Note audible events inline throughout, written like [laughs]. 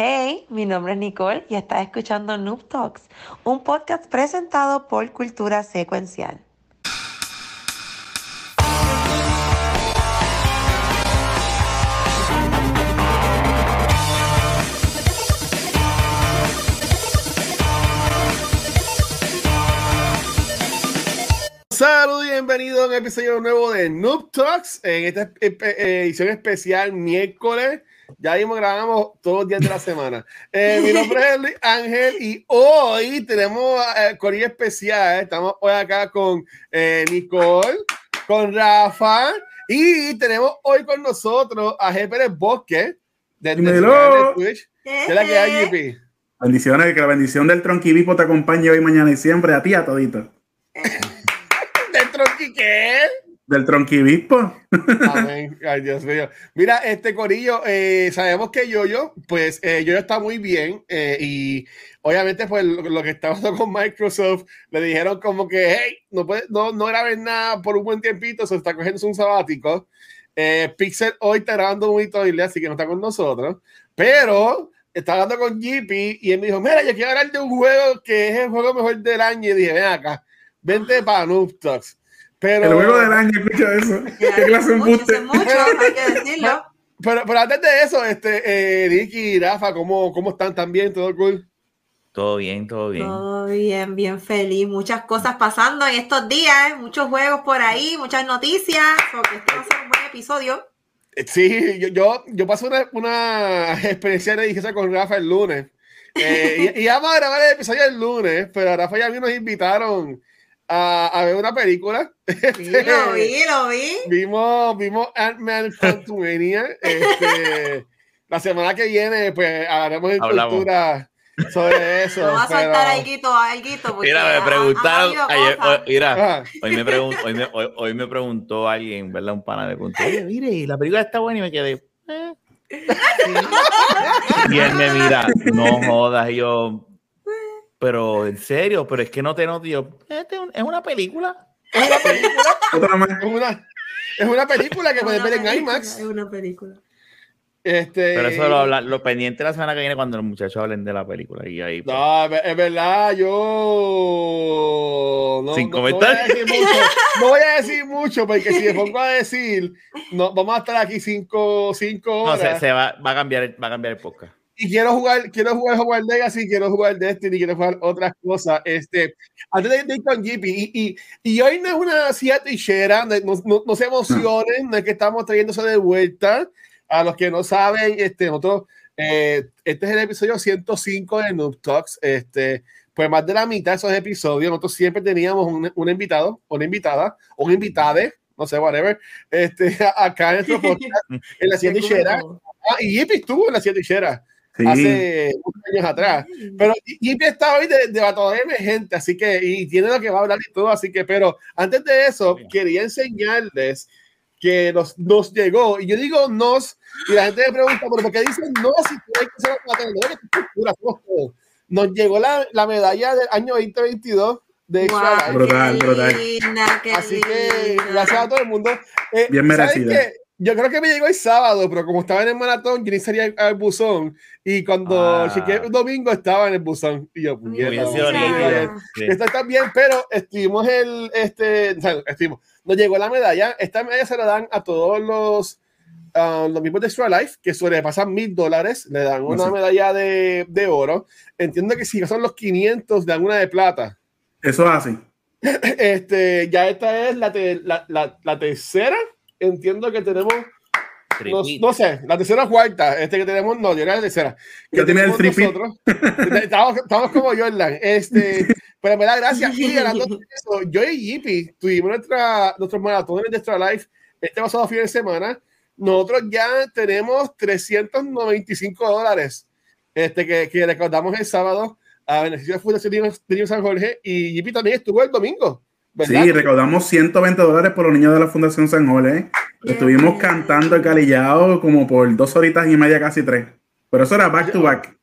Hey, mi nombre es Nicole y estás escuchando Noob Talks, un podcast presentado por Cultura Secuencial. Saludos y bienvenido a un episodio nuevo de Noob Talks en esta edición especial miércoles. Ya mismo grabamos todos los días de la semana. Eh, mi nombre es Luis Ángel y hoy tenemos eh, corrida especial. Estamos hoy acá con eh, Nicole, con Rafa y tenemos hoy con nosotros a. Pérez Bosque de, Dímelo. Twitch. ¿Qué la que hay, JP? Bendiciones, que la bendición del tronquivipo te acompañe hoy, mañana y siempre, a ti, a todito. [laughs] ¿Del Tronqui qué? Del tronquivispo. Amén. Ay, Dios mío. Mira, este Corillo, eh, sabemos que Yoyo, pues eh, Yoyo está muy bien eh, y obviamente pues lo, lo que está pasando con Microsoft, le dijeron como que, hey, no, puede, no, no grabes nada por un buen tiempito, se está cogiendo un sabático. Eh, Pixel hoy está grabando un toile, así que no está con nosotros, pero está hablando con GP y él me dijo, mira, yo quiero hablar de un juego que es el juego mejor del año y dije, ven acá, vente para Noob Talks. Pero, El juego del año, escucha eso. [laughs] ¿Qué clase de mucho, embuste? mucho, hay que [laughs] decirlo. Pero, pero antes de eso, este, eh, Ricky y Rafa, ¿cómo, ¿cómo están también? ¿Todo cool? Todo bien, todo bien. Todo bien, bien feliz. Muchas cosas pasando en estos días, ¿eh? muchos juegos por ahí, muchas noticias. Porque este va a ser un buen episodio. Eh, Sí, yo, yo, yo pasé una, una [laughs] experiencia religiosa con Rafa el lunes. Eh, y, y vamos a grabar el episodio el lunes, pero a Rafa y a mí nos invitaron a, a ver una película. Sí, lo vi, lo vi. Vimos, vimos Ant-Man Quantumania. Este, [laughs] la semana que viene, pues hablaremos en Hablamos. cultura sobre eso. Lo va a pero- soltar alguito, alguito. Mira, me preguntaron, ayer- hoy- mira, hoy me, pregun- hoy, me, hoy, hoy me preguntó alguien, ¿verdad? Un pana me preguntó, oye, mire, la película está buena y me quedé, eh. [laughs] Y él me mira, no jodas, y yo, pero en serio, pero es que no te yo, "Este es un- es una película. Es una película, [laughs] es una, es una película que Es puedes ver en IMAX. Es una película. Este, Pero eso lo, habla- lo pendiente la semana que viene cuando los muchachos hablen de la película. Y ahí, pues, No, es ver- es verdad, yo no, Sin no- no voy a comentarios. decir mucho, no voy a decir mucho, porque si me pongo a decir, no, vamos a estar aquí cinco, cinco no, horas. se, se va, va, a cambiar, el- va a cambiar el podcast. Y quiero jugar, quiero jugar Hogwarts Legacy, quiero jugar Destiny, quiero jugar otras cosas. Este, antes de ir con GP, y, y, y hoy no es una silla tichera, no, no, no se emocionen, no es que estamos trayéndose de vuelta. A los que no saben, este, nosotros, eh, este es el episodio 105 de Noob Talks. Este, pues más de la mitad de esos episodios, nosotros siempre teníamos un, un invitado, una invitada, un invitade, no sé, whatever, este, [laughs] acá en nuestro podcast, [laughs] en la silla tichera. Ah, y GP estuvo en la silla tichera Sí. hace unos años atrás. Pero Jimmy está hoy de, de batalla emergente, así que, y tiene lo que va a hablar y todo, así que, pero antes de eso, Bien. quería enseñarles que nos, nos llegó, y yo digo nos, y la gente me pregunta, ¿pero por qué dicen no si tú hay que ser todos? Nos llegó la, la medalla del año 2022 de Life. Brutal, brutal. Así que gracias a todo el mundo. Eh, Bien ¿saben merecida. Yo creo que me llegó el sábado, pero como estaba en el maratón, yo ni salía al, buzón. Y cuando Ah. chequeé el domingo, estaba en el buzón. Y yo, puñeta, bien. Sí. Esto está bien, pero estuvimos el, este, o sea, estuvimos, nos llegó la medalla. Esta medalla se la dan a todos los, ah, los mismos de Extra Life, que sobrepasan mil dólares, le dan una Sí. medalla de, de oro. Entiendo que si son los 500, dan una de plata. Eso es así. [laughs] Este, ya esta es la, te- la, la, la tercera. Entiendo que tenemos, no, no sé, la tercera o cuarta. Este que tenemos, no, yo era la tercera. Que el tenemos tripit. nosotros. [laughs] estamos, estamos como Jordan. Este, [laughs] pero me da gracia. Y hablando de [laughs] eso, yo y Yipi tuvimos nuestra, nuestros maratones de Extra Life este pasado fin de semana. Nosotros ya tenemos 395 dólares este, que, que recordamos el sábado a beneficio de Fundación Niño San Jorge. Y Yipi también estuvo el domingo. ¿Verdad? Sí, recaudamos 120 dólares por los niños de la Fundación San Jorge. Qué Estuvimos cantando el calillado como por dos horitas y media, casi tres. Pero eso era back to back.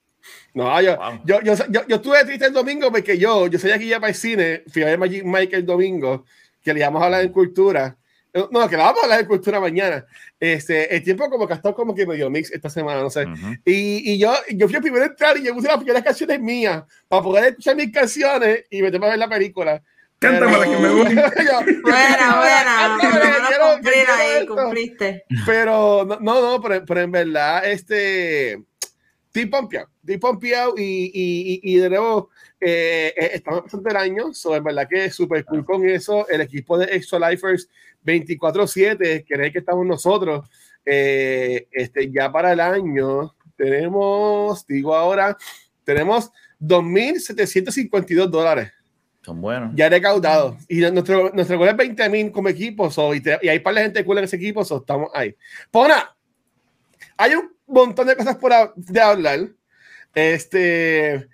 No, yo, Wow. yo, yo, yo, yo estuve triste el domingo porque yo, yo salí aquí ya para el cine, fui a ver Magic Mike el domingo, que le íbamos a hablar en cultura. no, que la vamos a hablar de cultura mañana. Este, el tiempo como que ha estado como que medio mix esta semana, no sé. Ujú. Y, y yo, yo fui el primero a entrar y yo puse las primeras canciones mías para poder escuchar mis canciones y meterme a ver la película. Canta para que me voy. Buena, buena. Quiero- cumplir quiero ahí, esto. cumpliste. Pero no, no, pero, pero en verdad, este. Estoy pompeado, estoy pompeado y, y, y, y de nuevo, eh, eh, estamos empezando el año, so, en verdad que es súper cool con eso. El equipo de Extra Lifers 24-7, que es el que estamos nosotros, eh, este, ya para el año tenemos, digo ahora, tenemos 2.752 dólares Son buenos. ya recaudado. Y nuestro, nuestro gol es 20 mil como equipo. so, y, te- y hay para la gente cool en ese equipo. so, estamos ahí. Pona, hay un montón de cosas por hab- de hablar. Este.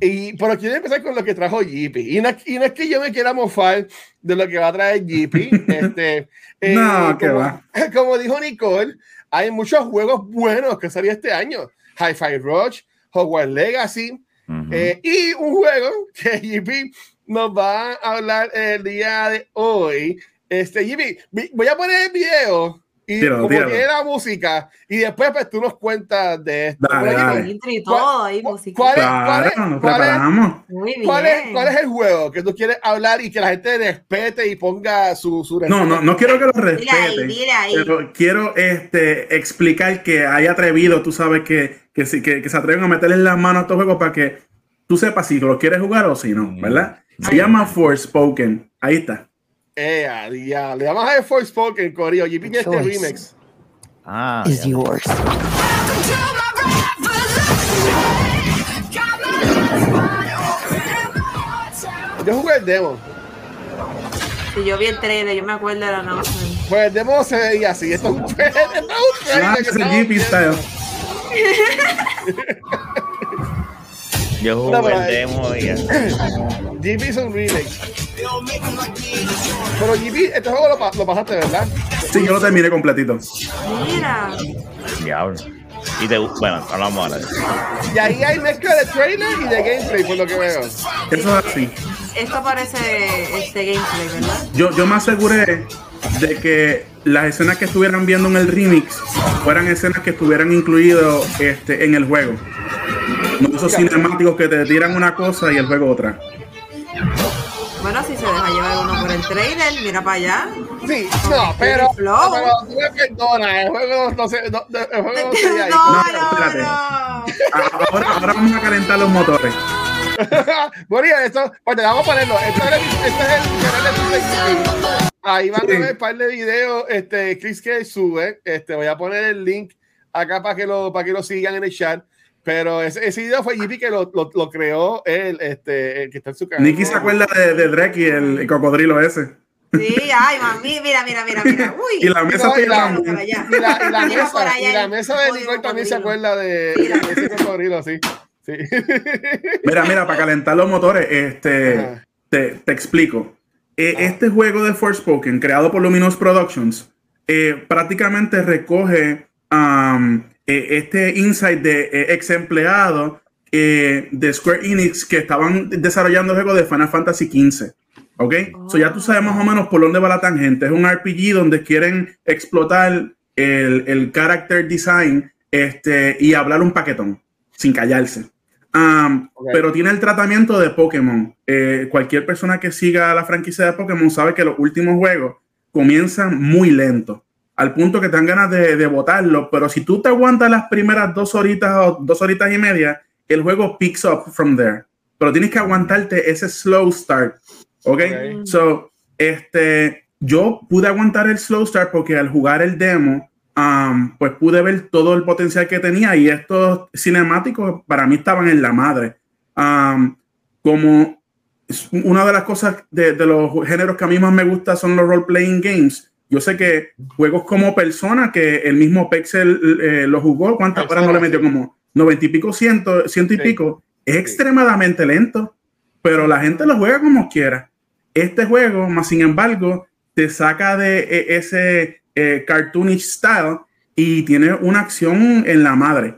Y, pero quiero empezar con lo que trajo JP. Y no, y no es que yo me quiera mofar de lo que va a traer JP. [laughs] este, eh, No, que va. [laughs] como dijo Nicole, hay muchos juegos buenos que salieron este año. Hi-Fi Rush, Hogwarts Legacy, Ujú. eh, y un juego que JP nos va a hablar el día de hoy. Este, vi- voy a poner el video y Tíralo, como tíralo. tiene la música y después pues tú nos cuentas de esto. Dale, dale. ¿Cuál- es- cuál Claro, es- nos cuál es- preparamos. Muy bien. ¿Cuál es, ¿Cuál es el juego que tú quieres hablar y que la gente respete y ponga su, su No, no, no quiero que lo ahí. Pero quiero este, explicar que hay atrevido, tú sabes que, que, sí- que, que se atreven a meterle las manos a estos juegos para que tú sepas si lo quieres jugar o si no, ¿verdad? Se llama Forspoken. Ahí está. Eh, a día. Le damos a ver Forspoken, Corio. JP tiene este remix. Ah, is ya. yours. Yo jugué el demo. Si yo vi el trailer, yo me acuerdo de la noche. Pues el demo se veía así. Esto es un trailer. Esto [laughs] es un trailer [laughs] Yo jugué por el demo y ya. GP es un remix. Pero GP, este juego lo, lo pasaste, ¿verdad? Sí, yo lo terminé completito. Mira. Diablo. Y te, bueno, hablamos ahora. Y ahí hay mezcla de trailer y de gameplay, por lo que veo. Eso es así. Esto parece este gameplay, ¿verdad? Yo, yo me aseguré de que las escenas que estuvieran viendo en el remix fueran escenas que estuvieran incluidas este, en el juego. Esos cinemáticos que te tiran una cosa y el juego otra. Bueno, si se deja llevar uno por el trailer, mira para allá. Sí, no, pero, Flow. pero tú me perdonas, el juego no, no se, no, no, el juego no se ve ahí. [laughs] No, No, no, espérate. no. A- Ahora, ahora vamos a calentar los motores. [laughs] bueno, y esto, pues te vamos a ponerlo. Este es el, este es el canal de YouTube. Ahí van a ver un par de videos. Este, Chris que sube. Este, voy a poner el link acá para que lo, para que lo sigan en el chat. Pero ese, ese video fue JP que lo, lo, lo creó él, este, el que está en su canal. Nicky se acuerda de, de Drake y el, el cocodrilo ese. Sí, ay, mami, mira, mira, mira, mira. [laughs] Uy. Y la mesa No, y la-. Y [laughs] y mesa, allá y la el mesa de Nicole también se acuerda de, Mira. de ese cocodrilo, sí. sí. [laughs] Mira, mira, para calentar los motores, este, te, te explico. Eh, este juego de Forspoken, creado por Luminous Productions, eh, prácticamente recoge um, eh, este insight de eh, ex empleados eh, de Square Enix que estaban desarrollando el juego de Final Fantasy XV. ¿Ok? So ya tú sabes más o menos por dónde va la tangente. Es un RPG donde quieren explotar el, el character design este, y hablar un paquetón sin callarse. Um, Ok. Pero tiene el tratamiento de Pokémon. Eh, cualquier persona que siga la franquicia de Pokémon sabe que los últimos juegos comienzan muy lento, al punto que te dan ganas de, de botarlo. Pero si tú te aguantas las primeras dos horitas o dos horitas y media, el juego picks up from there. Pero tienes que aguantarte ese slow start. ¿Ok? Ok. So, este, yo pude aguantar el slow start porque al jugar el demo, um, pues pude ver todo el potencial que tenía y estos cinemáticos para mí estaban en la madre. Um, como una de las cosas de, de los géneros que a mí más me gusta son los role-playing games. Yo sé que juegos como Persona, que el mismo Pexel eh, lo jugó, ¿cuántas horas no le metió? Como 90 y pico, ciento, ciento y Sí. pico. Es extremadamente lento, pero la gente lo juega como quiera. Este juego, más sin embargo, te saca de eh, ese eh, cartoonish style y tiene una acción en la madre.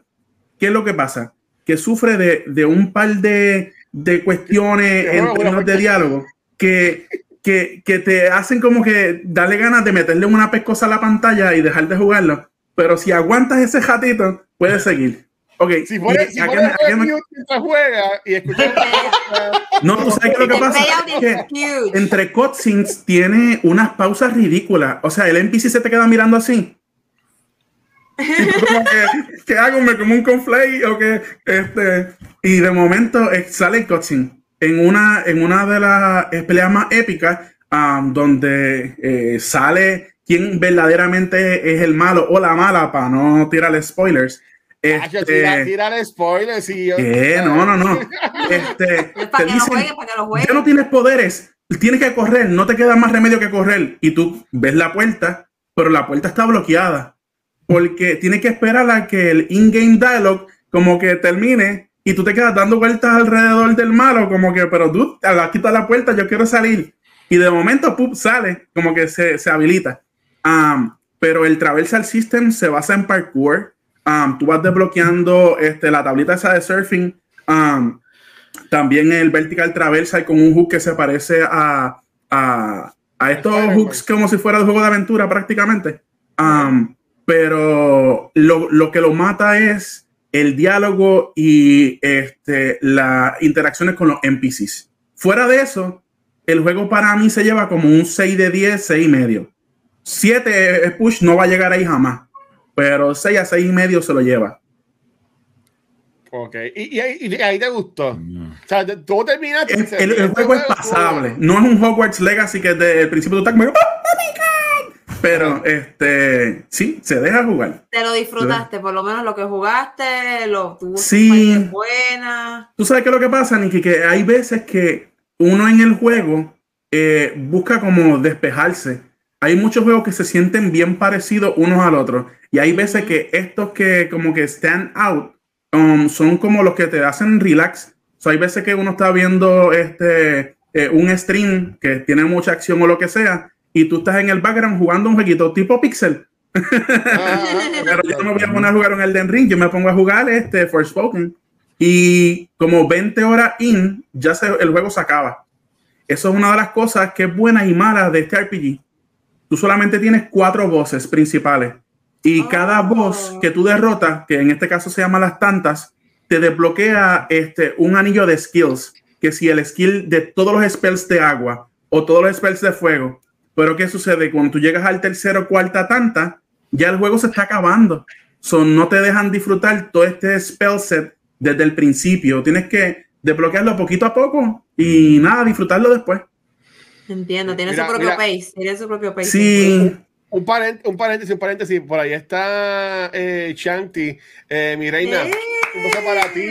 ¿Qué es lo que pasa? Que sufre de, de un par de, de cuestiones en términos de diálogo que que, que te hacen como que darle ganas de meterle una pescosa a la pantalla y dejar de jugarlo. Pero si aguantas ese ratito, puedes seguir. Ok, Si si mientras juega y escucha [laughs] no, tú sabes qué es lo que pasa. Es que entre cutscenes tiene unas pausas ridículas. O sea, el NPC se te queda mirando así. [laughs] Que, ¿qué hago? ¿Me como un conflay? ¿O qué? Este, y de momento eh, sale el cutscene en una, en una de las eh, peleas más épicas, um, donde eh, sale quién verdaderamente es el malo o la mala, para no tirarle spoilers. Este, tira, tira el spoiler. Si yo, ¿Qué? No, no, no. [laughs] Este, Es para te que lo dicen, jueguen, para que lo jueguen. ya no tienes poderes, tienes que correr, no te queda más remedio que correr. Y tú ves la puerta, pero la puerta está bloqueada. Porque tienes que esperar a que el in-game dialogue como que termine y tú te quedas dando vueltas alrededor del malo, como que, pero tú, aquí está la puerta, yo quiero salir. Y de momento, ¡pup! sale, como que se, se habilita. Um, pero el Traversal System se basa en parkour. Um, tú vas desbloqueando este, la tablita esa de surfing. Um, también el Vertical Traversal con un hook que se parece a, a, a estos hooks como si fuera de juego de aventura prácticamente. Pero lo, lo que lo mata es el diálogo y este, las interacciones con los NPCs. Fuera de eso, el juego para mí se lleva como un 6 de 10, 6 y medio. 7 push no va a llegar ahí jamás, pero 6 a 6 y medio se lo lleva. Ok, y, y, ahí- y ahí te gustó. O sea, tú terminaste. El, el- el juego es pasable, no es un Hogwarts Legacy que desde el principio tú estás como, "Oh, oh my God". Pero este sí, se deja jugar. Te lo disfrutaste, por lo menos lo que jugaste, lo tuvo Sí. buenas. Tú sabes qué es lo que pasa, Nikki, que hay veces que uno en el juego eh, busca como despejarse. Hay muchos juegos que se sienten bien parecidos unos al otro. Y hay veces que estos que como que stand out um, son como los que te hacen relax. So, hay veces que uno está viendo este, eh, un stream que tiene mucha acción o lo que sea. Y tú estás en el background jugando un jueguito tipo pixel. Ah, Pero yo no me voy a poner a jugar un Elden Ring, yo me pongo a jugar este Forspoken. Y como 20 horas in, ya se, el juego se acaba. Eso es una de las cosas que es buena y mala de este RPG. Tú solamente tienes cuatro voces principales. Y Oh. cada voz que tú derrotas, que en este caso se llama las tantas, te desbloquea este, un anillo de skills. Que si el skill de todos los spells de agua o todos los spells de fuego. Pero ¿qué sucede? Cuando tú llegas al tercero o cuarta tanta, ya el juego se está acabando. So, no te dejan disfrutar todo este spell set desde el principio. Tienes que desbloquearlo poquito a poco y nada, disfrutarlo después. Entiendo, tiene Mira, su propio mira. pace, tiene su propio pace. Sí, Un, parent- un paréntesis, un paréntesis. Por ahí está eh, Shanti, eh, mi reina. ¡Eh! Un beso para ti.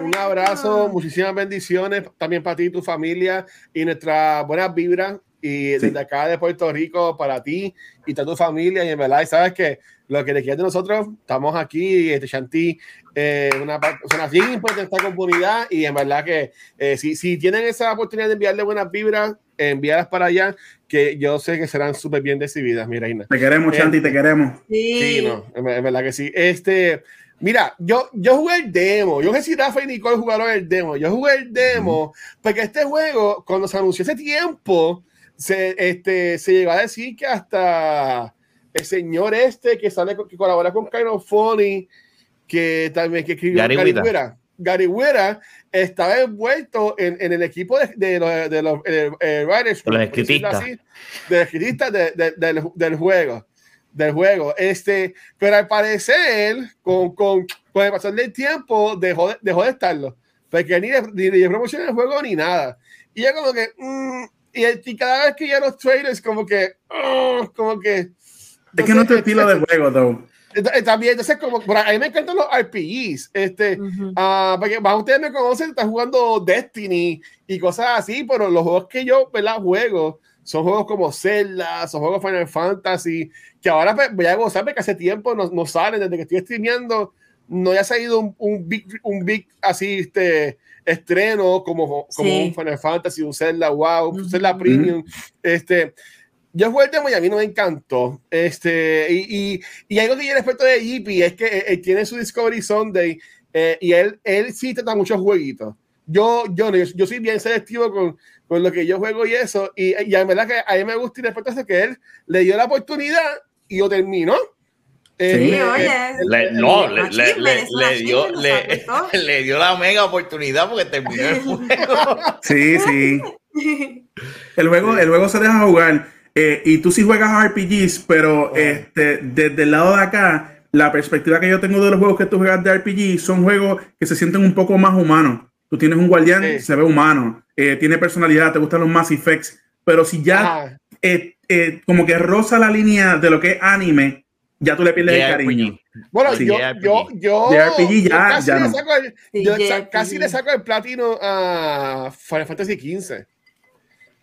Un abrazo, muchísimas bendiciones también para ti y tu familia y nuestras buenas vibras. Y desde acá de Puerto Rico para ti y toda tu familia. Y en verdad, y sabes que lo que te quieres de nosotros, estamos aquí. Este Shanti, eh, una persona así importante en esta comunidad. Y en verdad que eh, si, si tienen esa oportunidad de enviarle buenas vibras, envíalas para allá, que yo sé que serán súper bien recibidas, mi reina. te queremos, Eh, Chanti, te queremos. Sí. Sí, no, en verdad que sí. Este, mira, yo, yo jugué el demo. Yo no sé si Rafa y Nicole jugaron el demo. Yo jugué el demo porque este juego, cuando se anunció hace tiempo, se, este, se llegó a decir que hasta el señor este que sale que colabora con of Funny, que también que escribió Gary. Whitta, Gary Whitta, estaba envuelto en, en el equipo de, de los, de los eh, eh, writers, De los por decirlo escritistas. así, de los escritistas de- de- del, del juego del juego. Este, pero al parecer, con, con, con el pasar del tiempo, dejó de, dejó de estarlo. Porque ni le, ni le promocionó el juego ni nada. Y ya como que, mm, y, el- y cada vez que ya los trailers, como que, oh, como que. Es que no tu estilo de juego, though. Entonces, También, entonces, como, por ahí a mí me encantan los RPGs. Este, Ujú. Ah, porque más ustedes me conocen, están jugando Destiny y cosas así, pero los juegos que yo ¿verdad? juego son juegos como Zelda, son juegos Final Fantasy, que ahora pues, voy a gozar porque hace tiempo no, no salen, desde que estoy streameando, no haya salido un, un big, un big así, este, estreno como, como Sí. un Final Fantasy, un Zelda, wow, un. Zelda Premium, este, yo jugué el demo y a mí no me encantó. Este, y, y, y algo que yo respeto de JP es que él, él tiene su Discovery Sunday eh, y él, él sí trata muchos jueguitos. yo, yo, yo, yo soy bien selectivo con, con lo que yo juego y eso. Y, y en verdad que a mí me gusta y respeto eso que él le dio la oportunidad y lo terminó. Sí, eh, oye. eh, Le- no, le, le- dio, [laughs] le, dio la mega oportunidad porque terminó el juego. [laughs] Sí, sí. El juego, el juego se deja jugar. eh, y tú sí juegas RPGs, pero este, desde el lado de acá, la perspectiva que yo tengo de los juegos que tú juegas de RPG son juegos que se sienten un poco más humanos. Tú tienes un guardián, Sí. se ve humano, eh, tiene personalidad, te gustan los Mass Effects, pero si ya eh, eh, como que roza la línea de lo que es anime, ya tú le pierdes el cariño. Bueno, Sí, yo, yo, yo, JRPG yo ya- casi, ya le no. saco el, Sí, yo sa- JRPG. casi le saco el platino a Final Fantasy XV.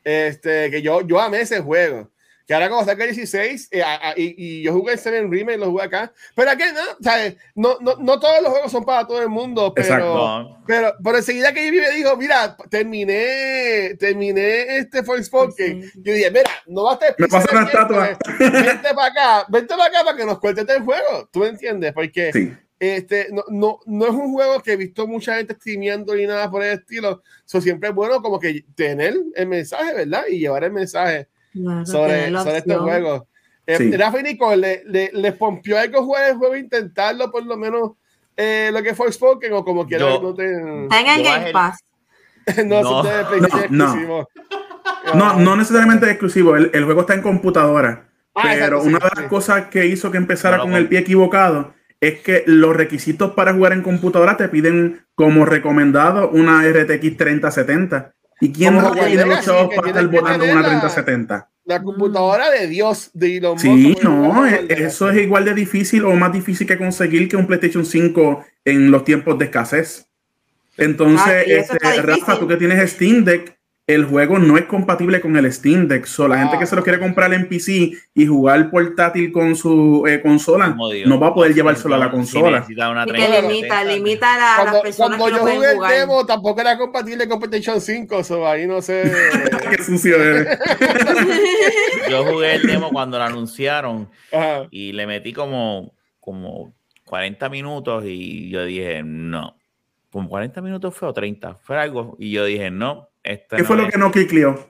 Este, que yo, yo amé ese juego. Que ahora como saca el 16, eh, a- a- y, y yo jugué el 7 Remake, lo jugué acá. Pero aquí no, ¿sabes? No, no, no todos los juegos son para todo el mundo, pero, Exacto. Pero, pero enseguida que yo me dijo, mira, terminé, terminé este Forspoken. Sí. Yo dije, mira, no va a estar Me pasa una estatua. Vente para acá, vente para acá para que nos cuentes el juego. ¿Tú me entiendes? Porque Sí. este, no, no, no es un juego que he visto mucha gente streameando ni nada por el estilo. So, siempre es bueno como que tener el mensaje, ¿verdad? Y llevar el mensaje Claro, sobre, sobre este juego. Eh, Sí. Rafa y Nicole, ¿le, le, les pompió algo jugar el juego, intentarlo por lo menos eh, lo que fue Spoken o como quiera no te... Está en el Game Pass. [laughs] no, No. no, No, no. exclusivo. No, no necesariamente es exclusivo, el, el juego está en computadora. Ah, pero exacto, sí, una de las sí. cosas que hizo que empezara con el pie equivocado es que los requisitos para jugar en computadora te piden como recomendado una RTX 3070. ¿Y quién tiene los Legacy, chavos para estar volando una la- 3070? La computadora de Dios de Elon Musk. Sí, no, e- eso es igual de difícil o más difícil que conseguir que un PlayStation 5 en los tiempos de escasez. Entonces, Ah, este, Rafa, tú que tienes Steam Deck, el juego no es compatible con el Steam Deck. So, la gente Ah. que se lo quiere comprar en PC y jugar portátil con su eh, consola, no va a poder llevárselo a la consola. necesita una Y que 30, limita, 70. limita a la- a las Cuando, personas cuando que no yo jugué el jugar. demo, tampoco era compatible con PlayStation 5, so ahí no sé. [laughs] Qué sucio eres. [laughs] Yo jugué el demo cuando lo anunciaron Ajá. y le metí como, como 40 minutos y yo dije, no. Como 40 minutos fue o 30, fue algo. Y yo dije, no. ¿Qué no fue lo es". que no clicleó?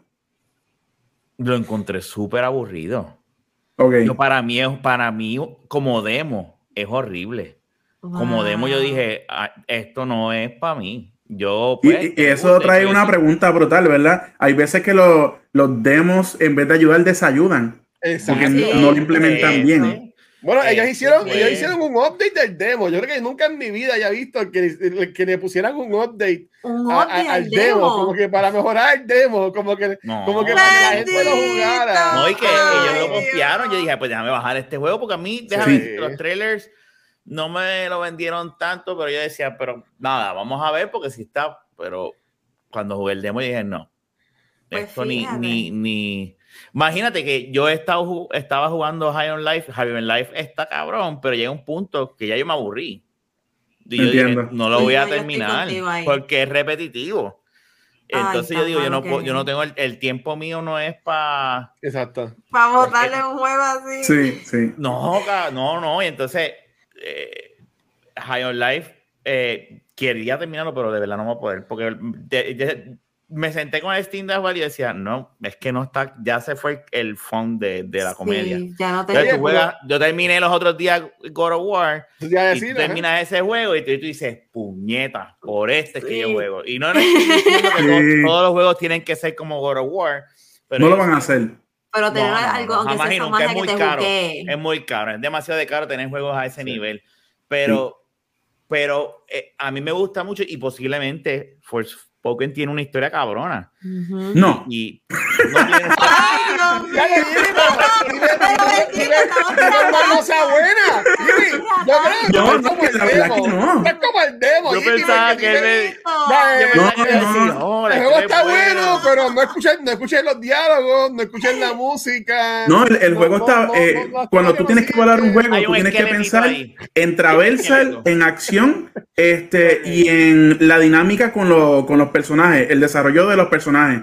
Lo encontré súper aburrido. Ok. Yo, para mí, es- para mí, como demo, es horrible. Como demo, yo dije, "Ah, esto no es para mí. Yo, Y, pues, y eso trae una pregunta brutal, ¿verdad? Hay veces que lo- los demos, en vez de ayudar, desayudan. Exacto. Porque no lo implementan Sí, bien. Sí. Bueno, ellos Eh, hicieron, sí. ellos hicieron un update del demo. Yo creo que nunca en mi vida haya visto que, que le pusieran un update Un a- a- update al al demo, demo. como que para mejorar el demo, como que, No. como que para que la gente lo jugara. No, y que Ay, ellos lo confiaron. Yo dije, pues déjame bajar este juego, porque a mí, déjame Sí. los trailers no me lo vendieron tanto, pero yo decía, pero nada, vamos a ver, porque si está, pero cuando jugué el demo dije, no. Pues Esto ni, fíjate. ni, ni. Imagínate que yo he estado, estaba jugando High on Life, High on Life está cabrón, pero llega un punto que ya yo me aburrí. Y yo dije, Entiendo. no lo voy a yo terminar porque es repetitivo. Ay, Entonces yo tan digo, yo no, puedo- yo no tengo el, el tiempo mío, no es para Exacto. Para botarle un juego así. Sí, sí. No, no, no. Y entonces, eh, High on Life eh, quería terminarlo, pero de verdad no voy a poder. Porque de- de- me senté con el Steam Deck y decía, no, es que no está, ya se fue el fun de, de la Sí, comedia. ya no te Entonces, juegas- yo terminé los otros días God of War y decir, tú ajá. terminas ese juego y tú, tú dices, puñeta, por este es que yo Sí. juego. Y no, no estoy diciendo que Sí. todos, todos los juegos tienen que ser como God of War. Pero No lo van a hacer. Pero tener no, algo, aunque jamás y sea nunca, es de que muy te caro. jugué. Es muy caro, es demasiado de caro tener juegos a ese nivel. Pero, pero eh, a mí me gusta mucho y posiblemente Forspoken tiene una historia cabrona. No. Y no Ay, pero- buena. Jimmy, yo creo que No, no, como el la verdad demo. que no. Es como el demo. yo pensaba que él Ya, No, no. decía, "Oh, la El juego está es buena". bueno, pero no escuchen, no escuchen los diálogos, no escuchen la música. No, el, No, juego no, está. no, eh, no, no, cuando no, tú no, tienes que evaluar un juego, tú tienes que pensar en traversal, en acción, este, y en la dinámica con los personajes, el desarrollo de los personajes.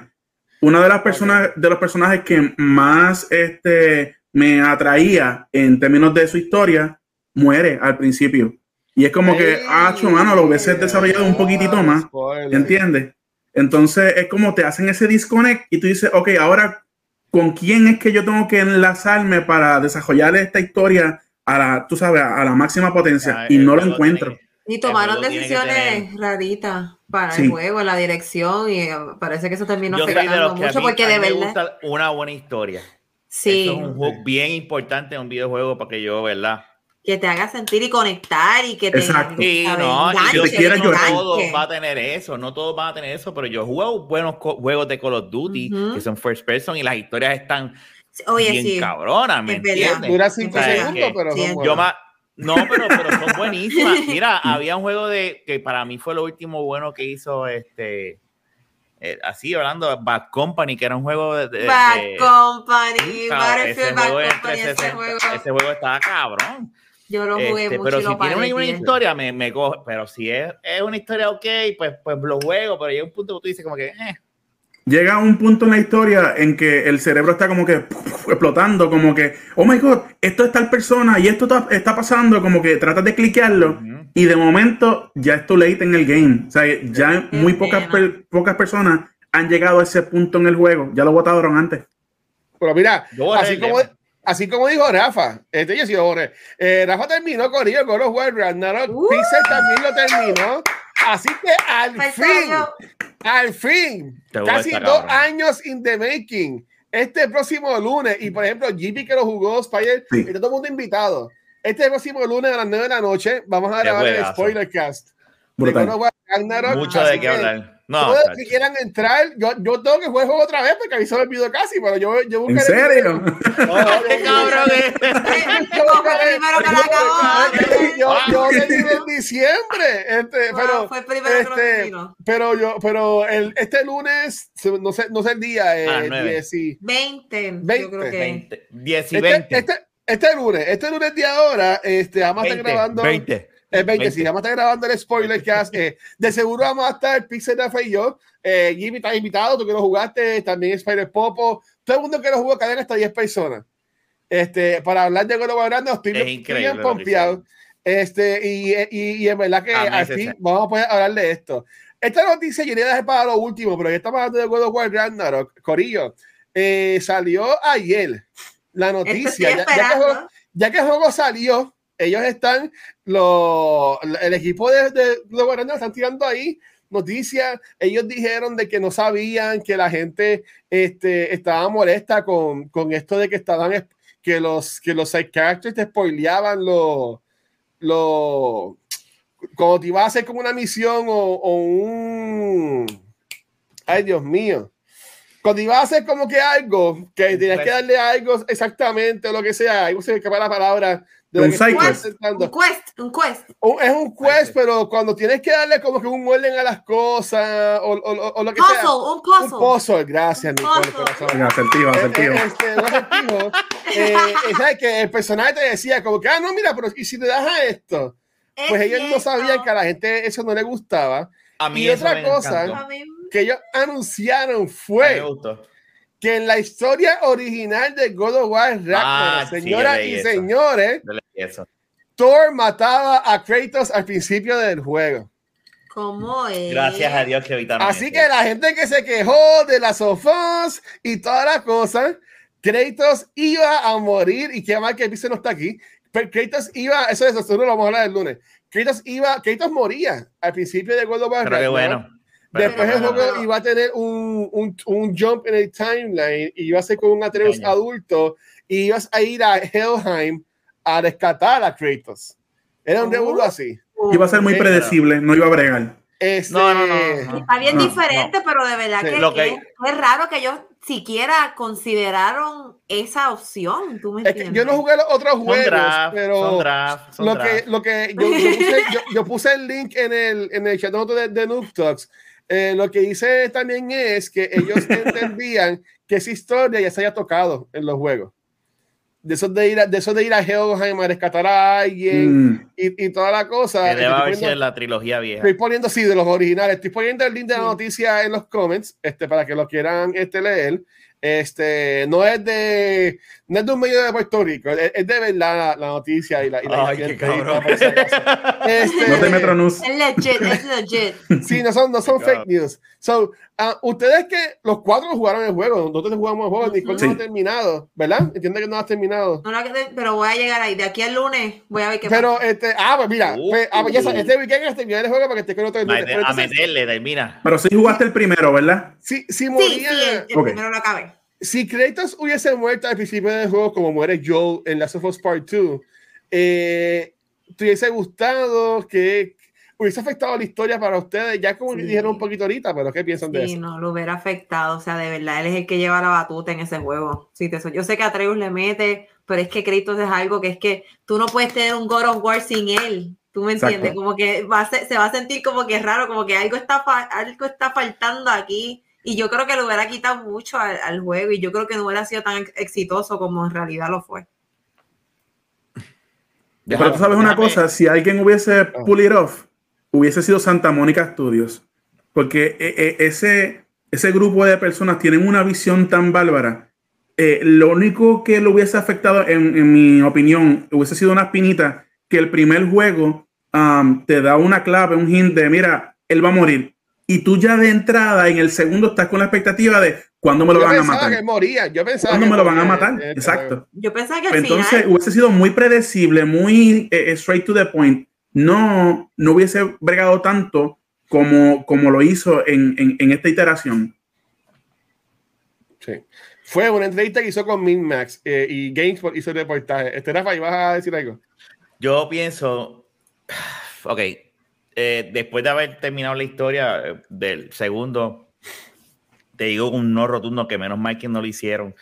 Una de las personas, de los personajes que más este, me atraía en términos de su historia, muere al principio. Y es como que, ah, mano, lo hubiese desarrollado un poquitito más. spoiler. ¿Entiendes? Entonces es como te hacen ese disconnect y tú dices, ok, ahora, ¿con quién es que yo tengo que enlazarme para desarrollar esta historia a la, tú sabes, a la máxima potencia? Ah, y no lo encuentro. tiene- Y tomaron decisiones raritas para Sí. el juego, la dirección, y eh, parece que eso terminó Yo soy de afectando mucho mí- porque a mí de me verdad. gusta una buena historia. Sí, Eso es un hook bien importante en un videojuego para que yo, ¿verdad? que te haga sentir y conectar y que te Exacto. ¿sabes? no, y enganche, yo que no llorar. todo enganche. va a tener eso, no todos van a tener eso, pero yo juego buenos juegos de Call of Duty Ujú. que son first person y las historias están Oye, bien sí. cabronas, ¿me Es entiendes? Dura cinco O sea, segundos, pero sí, son yo buenas. Yo más, no, pero, pero son buenísimas. [laughs] Mira, había un juego de que para mí fue lo último bueno que hizo este. eh, así hablando, Bad Company, que era un juego de. de- Bad de- Company, Battlefield Bad juego Company, ese 360, juego. ese juego estaba cabrón. Yo lo jugué Este, mucho pero y si tiene una, historia, me, me coge. Pero si es, es una historia ok, pues, pues lo juego. Pero llega un punto que tú dices, como que. eh, Llega un punto en la historia en que el cerebro está como que explotando, como que, oh my god, esto es tal persona y esto está, está pasando, como que tratas de cliquearlo y de momento ya es too late en el game. O sea, ya Qué muy pocas, per- pocas personas han llegado a ese punto en el juego. Ya lo votaron antes. Pero mira, así como, así como dijo Rafa, este yo sí. Eh, Rafa terminó con ellos, God of War, Ragnarok, Uh. Pixel también lo terminó. Así que al Faltaba fin, yo. al fin, casi dos cabrón. años in the making. Este próximo lunes, y por ejemplo, JP que lo jugó, Spider, Sí. está todo el mundo invitado. Este próximo lunes a las 9 de la noche vamos a grabar el spoiler cast. Mucho de qué hablar. No, todos que quieran entrar, yo, yo tengo que jugar el juego otra vez porque a mí se me olvidó casi, pero yo, yo ¿En serio? Qué [laughs] cabrón es. ¿Cómo fue el primero que la acabó? yo, Ah. terminé en diciembre, este, Wow, pero, fue el primero que lo este, pero yo, pero el, este lunes, no sé, no sé el día, eh, nueve. 10 y- 20, yo 20, creo que. 20, 10 y este, 20. este, este lunes, este lunes de ahora, este, vamos a estar 20, grabando, 20. El 20, sí, 20. vamos a estar grabando el spoiler cast, eh, de seguro vamos a estar Pixel Rafa y yo, eh, Jimmy está invitado, tú que lo jugaste, también Spider Popo, todo el mundo que lo jugó, caen hasta 10 personas, este, para hablar de War Ragnarok, estoy Es bien- que pompeado. Este, y, y, y en verdad que al fin vamos a poder hablar de esto. Esta noticia yo le dejé para lo último, pero ya estamos hablando de God of War Ragnarok. Corillo, eh, salió ayer la noticia. Ya, ya que el juego, ya que el juego salió, ellos están, lo, el equipo de, de War Ragnarok están tirando ahí noticias. Ellos dijeron de que no sabían que la gente este, estaba molesta con, con esto de que estaban es- que los que los side characters te spoileaban lo, lo cuando te iba a hacer como una misión o, o un ay Dios mío cuando iba a hacer como que algo que tenías que darle algo exactamente o lo que sea algo se me escapa la palabra de Un quest. Un quest, un quest. Un- es un quest, pero cuando tienes que darle como que un orden a las cosas o, o- o- o lo que sea. Puzzle, un Un puzzle. puzzle, gracias, Nicole. Puzzle. Venga, asertivo, Eh, asertivo. eh, este, un [laughs] eh, ¿sabes? que el personaje te decía como que, ah, no, mira, pero ¿y si te das a esto? Es Pues ellos no cierto. sabían que a la gente eso no le gustaba. A mí Y eso otra me cosa, encantó. Que ellos anunciaron Me fue gustó. Que en la historia original de God of War Ragnarok, Ah, sí, señoras leí y eso. señores. Thor mataba a Kratos al principio del juego. ¿Cómo es? Gracias a Dios que evitaron Así eso. que la gente que se quejó de las sofás y todas las cosas, Kratos iba a morir y qué mal que Pixel no está aquí. Pero Kratos iba, eso es eso, lo vamos a hablar el lunes. Kratos iba, Kratos moría al principio de God of War. Pero qué bueno. Después el juego iba a tener un, un, un jump en el timeline y iba a ser con un Atreus adulto y ibas a ir a Helheim a rescatar a Kratos. Era un revuelo así. Iba a ser muy predecible, no iba a bregar. Este, No, no, no, no. Está bien No, diferente, pero de verdad Sí. que, Lo que- es raro que ellos siquiera consideraron esa opción. ¿Tú me Es que entiendes? yo no jugué los otros Son juegos, draft, pero son draft, son lo draft. que, lo que yo, yo puse, yo- yo puse el link en el, en el chat de, de Noob Talks. Eh, lo que hice también es que ellos [laughs] entendían que esa historia ya se haya tocado en los juegos. De eso de ir a, de eso de ir a Helheim a rescatar a alguien Mm. y, y toda la cosa. Que haber poniendo- sido la trilogía vieja. Estoy poniendo, sí, de los originales. Estoy poniendo el link de la noticia en los comments este, para que lo quieran este, leer. Este, no es de, no es de un medio de Puerto Rico, es, es de verdad la, la noticia y la. Y la Ay, qué cabrón. acaso. [laughs] Este, No te Metronus. Es legit, es legit. Sí, no son, no son fake news. So, ah, ustedes que los cuatro jugaron el juego, nosotros jugamos el juego, Nicole Sí. no ha terminado, ¿verdad? Entiende que no has terminado. No que- pero voy a llegar ahí. De aquí al lunes voy a ver qué Pero, este, ah, pues mira, Uh. pues, ah, pues ya sabes, este weekend es terminar el juego para que esté con otro el lunes. Pero a meterle, termina. Pero sí jugaste el primero, ¿verdad? si, si Sí, sí, moría, el, primero lo acabé. Si Kratos hubiese muerto al principio del juego como muere Joel en Last of Us Part 2, eh, ¿te hubiese gustado que hubiese afectado la historia para ustedes? Ya como Sí. dijeron un poquito ahorita, pero ¿qué piensan de Sí, eso? no, lo hubiera afectado. O sea, de verdad, él es el que lleva la batuta en ese juego. Sí, te soy- Yo sé que Atreus le mete, pero es que Kratos es algo que es que tú no puedes tener un God of War sin él. ¿Tú me Exacto. entiendes? Como que va a ser- se va a sentir como que es raro, como que algo está, algo está faltando aquí. Y yo creo que lo hubiera quitado mucho al, al juego y yo creo que no hubiera sido tan ex- exitoso como en realidad lo fue. Pero tú sabes una cosa, si alguien hubiese pull it off, hubiese sido Santa Mónica Studios. Porque eh, eh, ese, ese grupo de personas tienen una visión tan bárbara. Eh, lo único que lo hubiese afectado, en, en mi opinión, hubiese sido una espinita que el primer juego um, te da una clave, un hint de, mira, él va a morir. Y tú ya de entrada, en el segundo, estás con la expectativa de cuándo me lo yo van a pensaba matar. que moría, yo pensaba ¿Cuándo que me lo van a matar? este Exacto. Yo pensaba que Entonces final... hubiese sido muy predecible, muy eh, straight to the point. No, no hubiese bregado tanto como, como lo hizo en, en- en esta iteración. Sí. Fue una entrevista que hizo con Minmax eh, y GameSpot hizo el reportaje. Este Rafa, ¿ibas a decir algo? Yo pienso, [sighs] ok, eh, después de haber terminado la historia eh, del segundo, te digo un no rotundo que menos mal que no lo hicieron.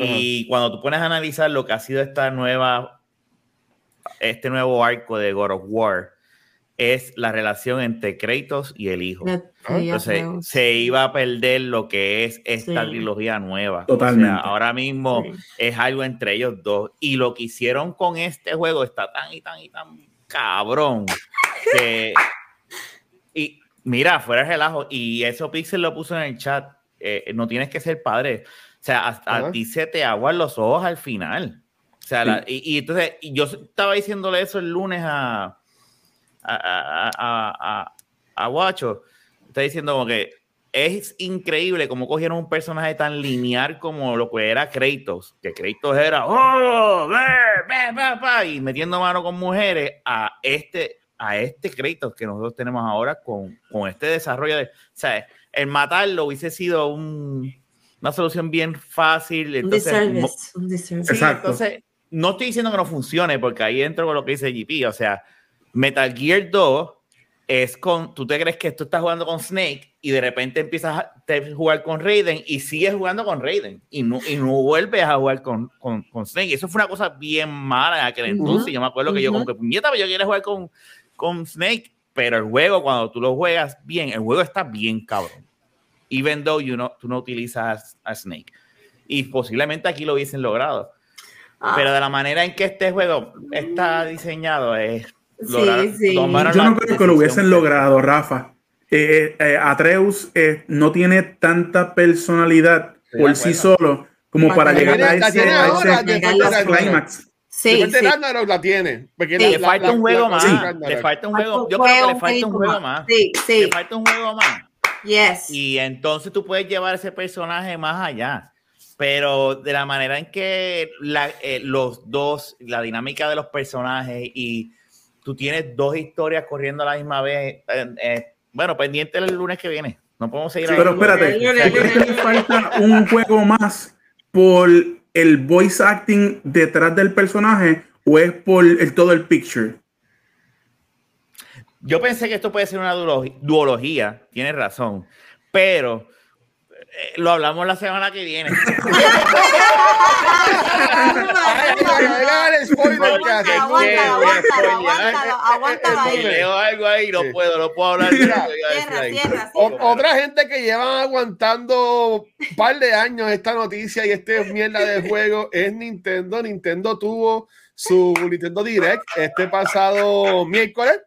Y cuando tú pones a analizar lo que ha sido esta nueva, este nuevo arco de God of War, es la relación entre Kratos y el hijo. Sí, Entonces se iba a perder lo que es esta Sí. trilogía nueva. Totalmente. O sea, ahora mismo Sí. es algo entre ellos dos. Y lo que hicieron con este juego está tan y tan y tan cabrón. que- [laughs] y mira, fuera de relajo. Y eso Pixel lo puso en el chat. eh, no tienes que ser padre. O sea, hasta Ajá. a ti se te aguan los ojos al final. O sea, la- y, y entonces y yo estaba diciéndole eso el lunes a, a, a, a, a- a Guacho. Está diciendo como que es increíble cómo cogieron un personaje tan lineal como lo que era Kratos, que Kratos era oh, ve, ve, ve", y metiendo mano con mujeres a este a este Kratos que nosotros tenemos ahora con, con este desarrollo de, o sea, el matarlo hubiese sido un- una solución bien fácil. Un Entonces, un disservice. Sí, Exacto. entonces, no estoy diciendo que no funcione, porque ahí entro con lo que dice GP. O sea, Metal Gear 2 es con. Tú te crees que tú estás jugando con Snake y de repente empiezas a jugar con Raiden y sigues jugando con Raiden y no, y no vuelves a jugar con, con, con Snake. Eso fue una cosa bien mala en aquel entonces. Yo me acuerdo que yo, como que puñeta, pero yo quiero jugar con, con Snake, pero el juego, cuando tú lo juegas bien, el juego está bien cabrón. Even though you no, tú no utilizas a Snake. Y posiblemente aquí lo hubiesen logrado. Ah, Pero de la manera en que este juego está diseñado es sí, lograr- sí. tomaron Yo no creo que lo hubiesen logrado, Rafa. Eh, eh, Atreus eh, no tiene tanta personalidad Estoy por sí solo como para llegar a ese, a ese- clímax. Sí, sí. Ragnarok la tiene. Porque Sí. la- Le falta la- un juego la- más. Sí. Le falta un juego. Yo creo que le falta un juego más. Sí, sí. Le falta un juego más. Yes. Y entonces tú puedes llevar ese personaje más allá. Pero de la manera en que la- eh, los dos, la dinámica de los personajes y tú tienes dos historias corriendo a la misma vez. eh, eh, bueno, pendiente el lunes que viene. No podemos seguir Pero hablando de- espérate, ¿tú crees que le falta un juego más por el voice acting detrás del personaje o es por el, todo el picture? Yo pensé que esto puede ser una duología, tienes razón, pero lo hablamos la semana que viene. [laughs] Leo algo ahí, no puedo, no puedo hablar. otra gente que llevan aguantando un par de años esta noticia y este mierda de juego es Nintendo. Nintendo tuvo su Nintendo Direct este pasado miércoles.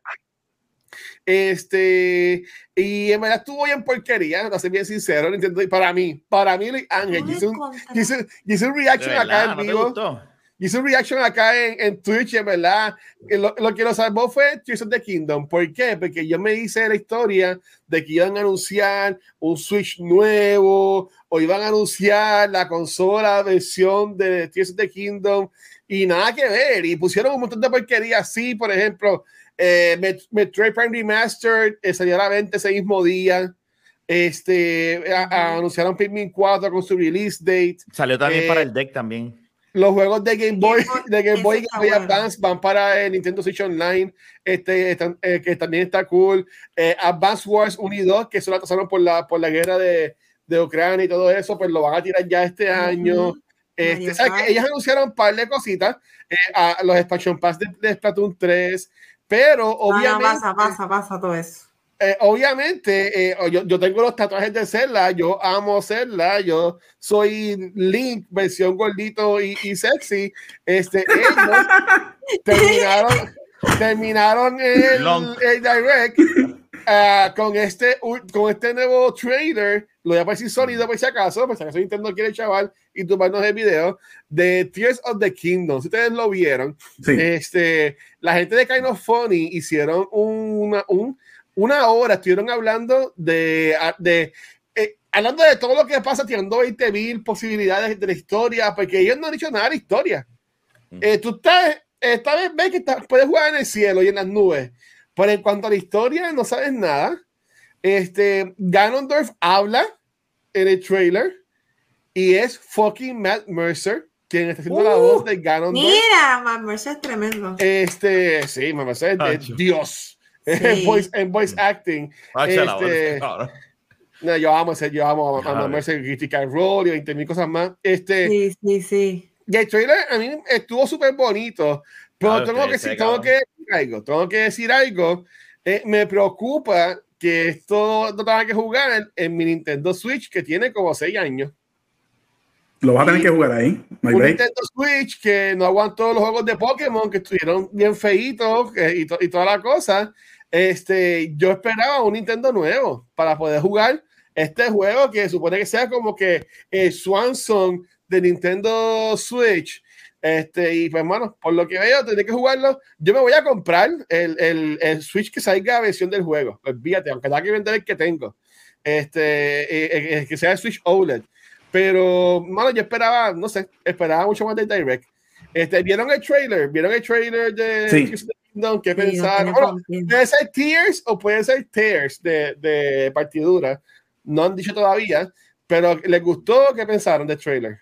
Este, y en verdad estuvo bien porquería, no sé bien sincero, Nintendo, para mí, para mí, Ángel, hice un, hice- hice un reaction De acá verdad, en ¿no te vivo. gustó? Hice un reaction acá en, en Twitch, en verdad. que Lo, lo que lo salvó fue Tears of the Kingdom. ¿Por qué? Porque yo me hice la historia de que iban a anunciar un Switch nuevo o iban a anunciar la consola versión de Tears of the Kingdom y nada que ver. Y pusieron un montón de porquería así, por ejemplo, eh, Met- Metroid Prime Remastered eh, salió a la venta ese mismo día. Este, a- a- anunciaron Pikmin 4 con su release date Salió también Eh, para el deck también. los juegos de Game Boy, de Game Boy y Game Boy. Advance van para el Nintendo Switch Online, este, están- eh, que también está cool. Eh, Advance Wars 1 y 2, que eso lo atrasaron por la, por la guerra de, de Ucrania y todo eso, pues lo van a tirar ya este año. Este, ¿sabes. Ellas anunciaron un par de cositas, eh, a los expansion pass de, de Splatoon 3, pero No, no, obviamente, pasa, pasa, pasa todo eso. eh, obviamente, eh, yo, yo tengo los tatuajes de Zelda, yo amo Zelda, yo soy Link, versión gordito y, y sexy. Este, [laughs] ellos terminaron, terminaron el, el direct ah, con, este, con este nuevo trailer. Lo voy a decir sonido por si acaso, por si acaso Nintendo quiere chaval y tumbarnos el video de Tears of the Kingdom. Si ustedes lo vieron, Sí. este, la gente de Kind of Funny hicieron una, un- una hora, estuvieron hablando de, de eh, hablando de todo lo que pasa, tirando 20 mil posibilidades de la historia, porque ellos no han dicho nada de la historia. Eh, tú estás, esta vez ves que estás- puedes jugar en el cielo y en las nubes, pero en cuanto a la historia, no sabes nada. Este, Ganondorf habla en el trailer y es fucking Matt Mercer quien está haciendo la Uh, voz de Ganondorf. Mira, Matt Mercer es tremendo. Este, sí, me parece de Tacho. Dios. Sí. [laughs] En, voice, en voice acting. Hacha la este. No, yo amo ese, yo amo a- a Claro. Mercer, Critical Role y 20 mil cosas más. Este, Sí, sí, sí. y el trailer a mí estuvo súper bonito, pero Claro, tengo, que, decir- tengo que decir algo, tengo que decir algo. Eh, me preocupa que esto no tenga que jugar en mi Nintendo Switch, que tiene como 6 años. Lo vas a tener que jugar ahí. hay un break. Nintendo Switch que no aguantó los juegos de Pokémon, que estuvieron bien feitos que- y, to- y toda la cosa. Este, yo esperaba un Nintendo nuevo para poder jugar este juego que supone que sea como que el Swanson de Nintendo Switch. Este, y pues, bueno, por lo que veo, tendré que jugarlo. Yo me voy a comprar el, el, el Switch que salga a versión del juego. Olvídate, aunque tenga que vender el que tengo. Este, eh, eh, que sea el Switch OLED. Pero, mano, yo esperaba, no sé, esperaba mucho más del Direct. Este, ¿Vieron el trailer? ¿Vieron el trailer de Sí. Kingdom? ¿Qué Sí, pensaron? Bueno, puede ser Tears o puede ser Tears de, de partidura. No han dicho todavía, pero ¿les gustó? ¿Qué pensaron del trailer?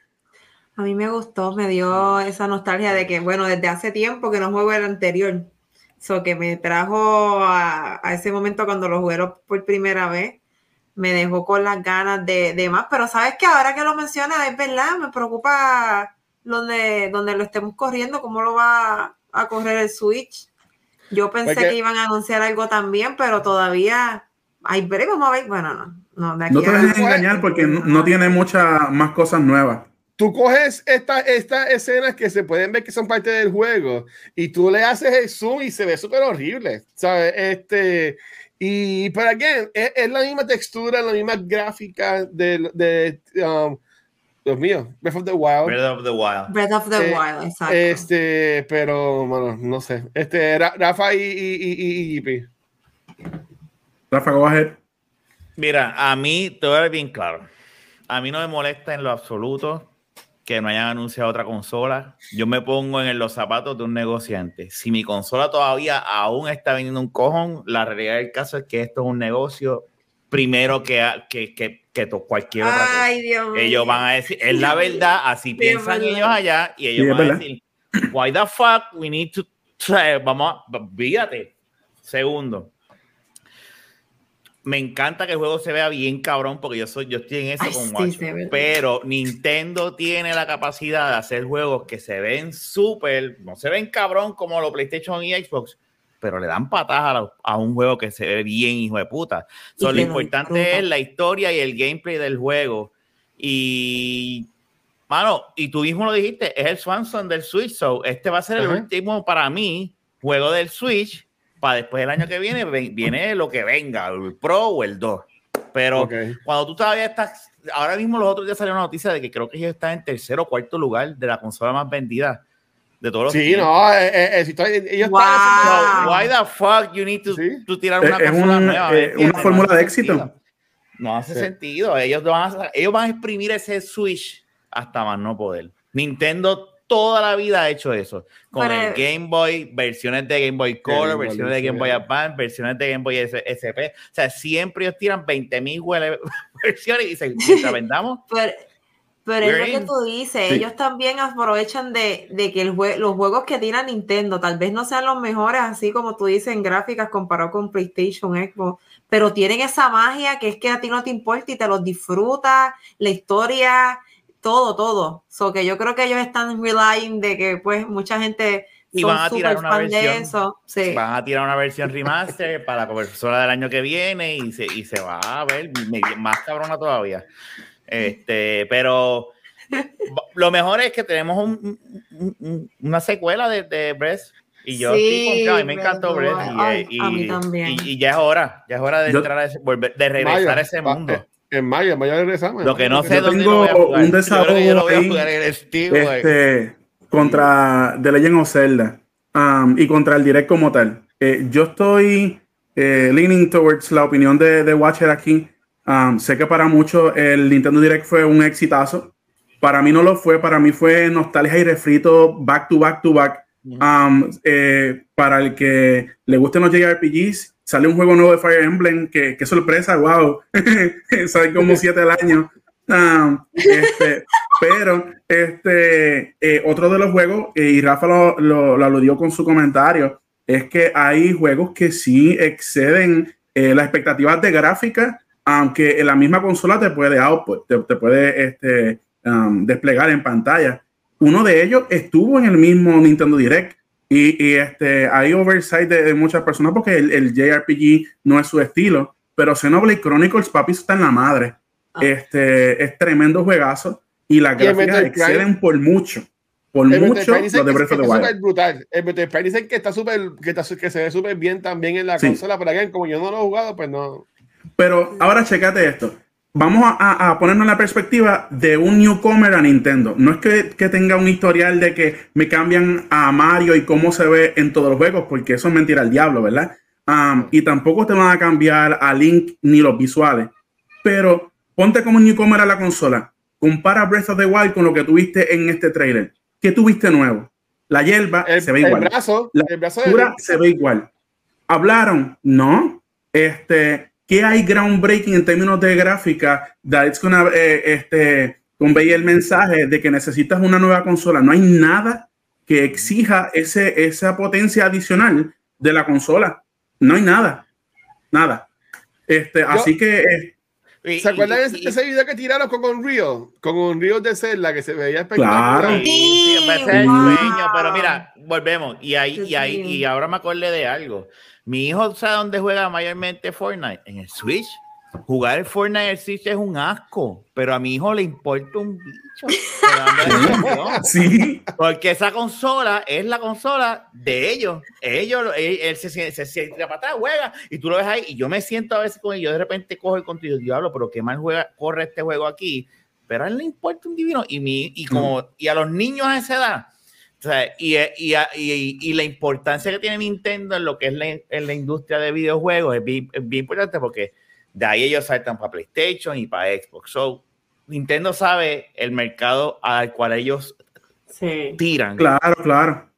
A mí me gustó, me dio esa nostalgia de que, bueno, desde hace tiempo que no juego el anterior. So que me trajo a, a ese momento cuando lo jugué por primera vez. Me dejó con las ganas de, de más. Pero sabes que ahora que lo mencionas, es verdad, me preocupa donde, donde lo estemos corriendo, cómo lo va a correr el Switch. Yo pensé Porque- que iban a anunciar algo también, pero todavía hay breve, vamos a ver. Bueno, no, no, de aquí No te dejes engañar porque no, no tiene muchas más cosas nuevas. Tú coges estas estas escenas que se pueden ver que son parte del juego y tú le haces el zoom y se ve súper horrible, ¿sabes? Este, y, pero again, es, es la misma textura, la misma gráfica de, de um, Dios mío, Breath of the Wild. Breath of the Wild. Breath of the Eh, Wild, exacto. Este, pero, bueno, no sé. Este, Ra- Rafa y, y, y, y- y Yipi. Rafa, go ahead. Mira, a mí, te voy a ver bien claro. A mí no me molesta en lo absoluto que no hayan anunciado otra consola. Yo me pongo en los zapatos de un negociante. Si mi consola todavía aún está vendiendo un cojón, la realidad del caso es que esto es un negocio primero que, que, que, cualquier otra cosa. Ay, Dios mío. Ellos van a decir, es la verdad, así [laughs] Sí, es piensan ellos allá, y ellos van a decir, why the fuck we need to try, vamos a, fíjate. Segundo, me encanta que el juego se vea bien cabrón, porque yo soy, yo estoy en eso Ay, con sí, Watch, ve. pero Nintendo tiene la capacidad de hacer juegos que se ven súper, no se ven cabrón como los PlayStation y Xbox, pero le dan patadas a, la- a un juego que se ve bien, hijo de puta. So, lo importante es la historia y el gameplay del juego. Y, mano, y tú mismo lo dijiste, es el Swanson del Switch. So, este va a ser el Ajá. último para mí juego del Switch para después el año que viene viene lo que venga, el Pro o el 2. Pero Ok. cuando tú todavía estás, ahora mismo los otros días salió una noticia de que creo que ellos están en tercer o cuarto lugar de la consola más vendida de todos los Sí, tiempos. no, eh, eh, eh, si estoy- ellos Wow. están haciendo- why the fuck you need to, Sí. to tirar una Es- consola un- nueva? eh, ¿entiendes? una fórmula hace de éxito. sentido. No hace Sí. sentido. Ellos van, a, ellos van a exprimir ese Switch hasta más no poder. Nintendo toda la vida ha hecho eso. Con Pero- el Game Boy, versiones de Game Boy Color, Game Boy versiones de Game Boy Advance. Versiones de Game Boy S- SP. O sea, siempre ellos tiran 20.000 huele- [laughs] versiones y dicen, mientras vendamos, [laughs] Pero, pero es lo que tú dices, Sí. ellos también aprovechan de, de que el jue- los juegos que tira Nintendo tal vez no sean los mejores, así como tú dices en gráficas comparado con PlayStation, Xbox, pero tienen esa magia que es que a ti no te importa y te los disfrutas, la historia, todo, todo. So que yo creo que ellos están relying de que pues mucha gente Y son van a tirar una fan de versión. eso. Sí. van a tirar una versión remaster [laughs] para la consola del año que viene y se, y se va a ver más cabrona todavía. Este, pero lo mejor es que tenemos un- un- un- una secuela de, de Breath. Y yo Sí, estoy confiado, a mí me encantó Breath Y, Wild. y- y- y ya es hora, ya es hora de Yo- entrar a ese, volver, de regresar Mayo, a ese mundo. En mayo, en mayo regresamos. Lo que no sé Yo dónde tengo lo voy a jugar. un Yo creo que yo lo voy a desahogo jugar en el Steam, este, contra The Legend of Zelda um, y contra el direct como tal. Eh, yo estoy eh, leaning towards la opinión de, de Watcher aquí. Um, sé que para muchos el Nintendo Direct fue un exitazo. Para mí no lo fue, para mí fue nostalgia y refrito back to back to back. Um, eh, para el que le gusten los JRPGs, sale un juego nuevo de Fire Emblem, que, que sorpresa, wow, [laughs] sale como siete al año. Um, este, pero este eh, otro de los juegos, eh, y Rafa lo, lo- lo aludió con su comentario, es que hay juegos que sí exceden eh, las expectativas de gráfica, aunque en la misma consola te puede output, te, te puede este, um, desplegar en pantalla. Uno de ellos estuvo en el mismo Nintendo Direct. Y, y, este, hay oversight de, de muchas personas porque el, el JRPG no es su estilo. Pero Xenoblade Chronicles, papi, está en la madre. Ah. Este, es tremendo juegazo. Y las gráficas exceden por mucho. Por El mucho los de Breath of the Wild. súper brutal. El Metroid Prime dicen que está súper, que, que se ve súper bien también en la Sí. consola, pero again, como yo no lo he jugado, pues no. Pero ahora checate esto. Vamos a, ponernos en la perspectiva de un newcomer a Nintendo. No es que, que tenga un historial de que me cambian a Mario y cómo se ve en todos los juegos, porque eso es mentira al diablo, ¿verdad? Um, y tampoco te van a cambiar a Link ni los visuales. Pero ponte como un newcomer a la consola. Compara Breath of the Wild con lo que tuviste en este trailer. ¿Qué tuviste nuevo? La hierba El, se ve el igual. brazo, La el brazo se ve igual. Hablaron, no. Este, ¿qué hay groundbreaking en términos de gráfica? That it's gonna, eh, este, convey el mensaje de que necesitas una nueva consola. No hay nada que exija ese, esa potencia adicional de la consola. No hay nada. Nada. Este, así que eh, ¿Se acuerdan y- ese, video que tiraron con Unreal? Con Unreal de Zelda, que se veía espectacular. Claro. Sí, sí, el Wow. sueño, pero mira, volvemos. Y ahí, y ahí, y ahora me acordé de algo. Mi hijo sabe dónde juega mayormente Fortnite, en el Switch. Jugar el Fortnite Switch es un asco, pero a mi hijo le importa un bicho. [laughs] Sí, Porque esa consola es la consola de ellos. Ellos, él, él se, siente- se siente para atrás, juega, y tú lo ves ahí. Y yo me siento a veces con él, yo de repente cojo el control y diablo, pero qué mal juega, corre este juego aquí. Pero a él le importa un divino. Y, mi, y, como, y a los niños a esa edad, o sea, y, y, y, y la importancia que tiene Nintendo en lo que es la, en la industria de videojuegos es bien, es bien importante porque de ahí ellos saltan para PlayStation y para Xbox. So, Nintendo sabe el mercado al cual ellos Sí. tiran. claro, claro.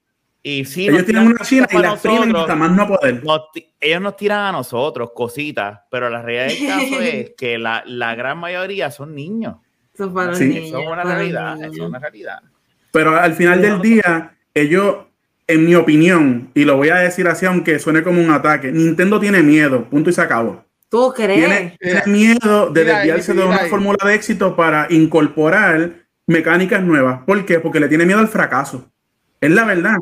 Y sí, Ellos tienen tiran una china y la exprimen nosotros, hasta más no poder. nos ellos nos tiran a nosotros cositas, pero la realidad del caso [laughs] es que la, la gran mayoría son niños. Es para Sí. niños, es una realidad, niños. es una realidad. Pero al final del día, ellos, en mi opinión, y lo voy a decir así, aunque suene como un ataque, Nintendo tiene miedo, punto y se acabó. ¿Tú crees? Tiene, tiene miedo de mira desviarse de una fórmula de éxito para incorporar mecánicas nuevas. ¿Por qué? Porque le tiene miedo al fracaso. Es la verdad.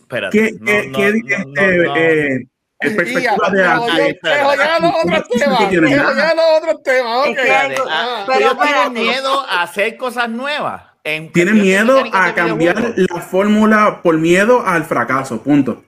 Espérate, ¿Qué, no, qué- no, qué- no, este, eh, en perspectiva de arte, otros temas. Tiene otros temas. Pero espérate. miedo a hacer cosas nuevas. en tiene miedo a cambiar la fórmula por miedo al fracaso. Punto.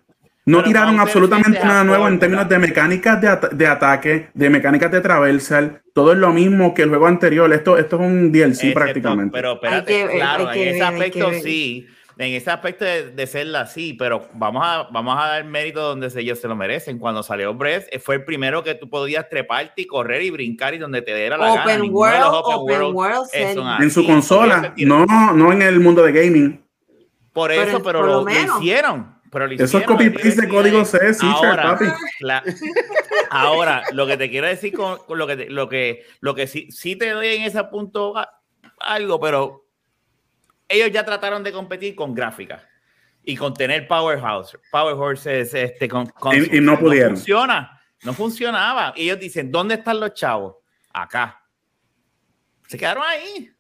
No Pero tiraron absolutamente nada nuevo en términos de mecánicas de, ata- de ataque, de mecánicas de traversal. Todo es lo mismo que el juego anterior. Esto, esto es un DLC Excepto- prácticamente. Pero espérate, que ver, claro, en ese ver, aspecto sí. En ese aspecto de, de serla sí, pero vamos a, vamos a dar mérito donde se- ellos se lo merecen. Cuando salió Breath, eh, fue el primero que tú podías treparte y correr y brincar y donde te diera la gana. Open de World, los Open World, en su consola, no, no en el mundo de gaming. Por eso, pero por lo, lo lo menos. hicieron. Pero lo Eso es que copy-paste de código C, Sharp, ahora, papi. la- ahora, lo que te quiero decir con, con lo que te- lo que lo que sí, sí te doy en ese punto a- algo, pero ellos ya trataron de competir con gráficas y con tener powerhouse, power horses, este, con, con- Y- y no pudieron. funciona, no funcionaba. Y ellos dicen, ¿dónde están los chavos? Acá. Se quedaron ahí.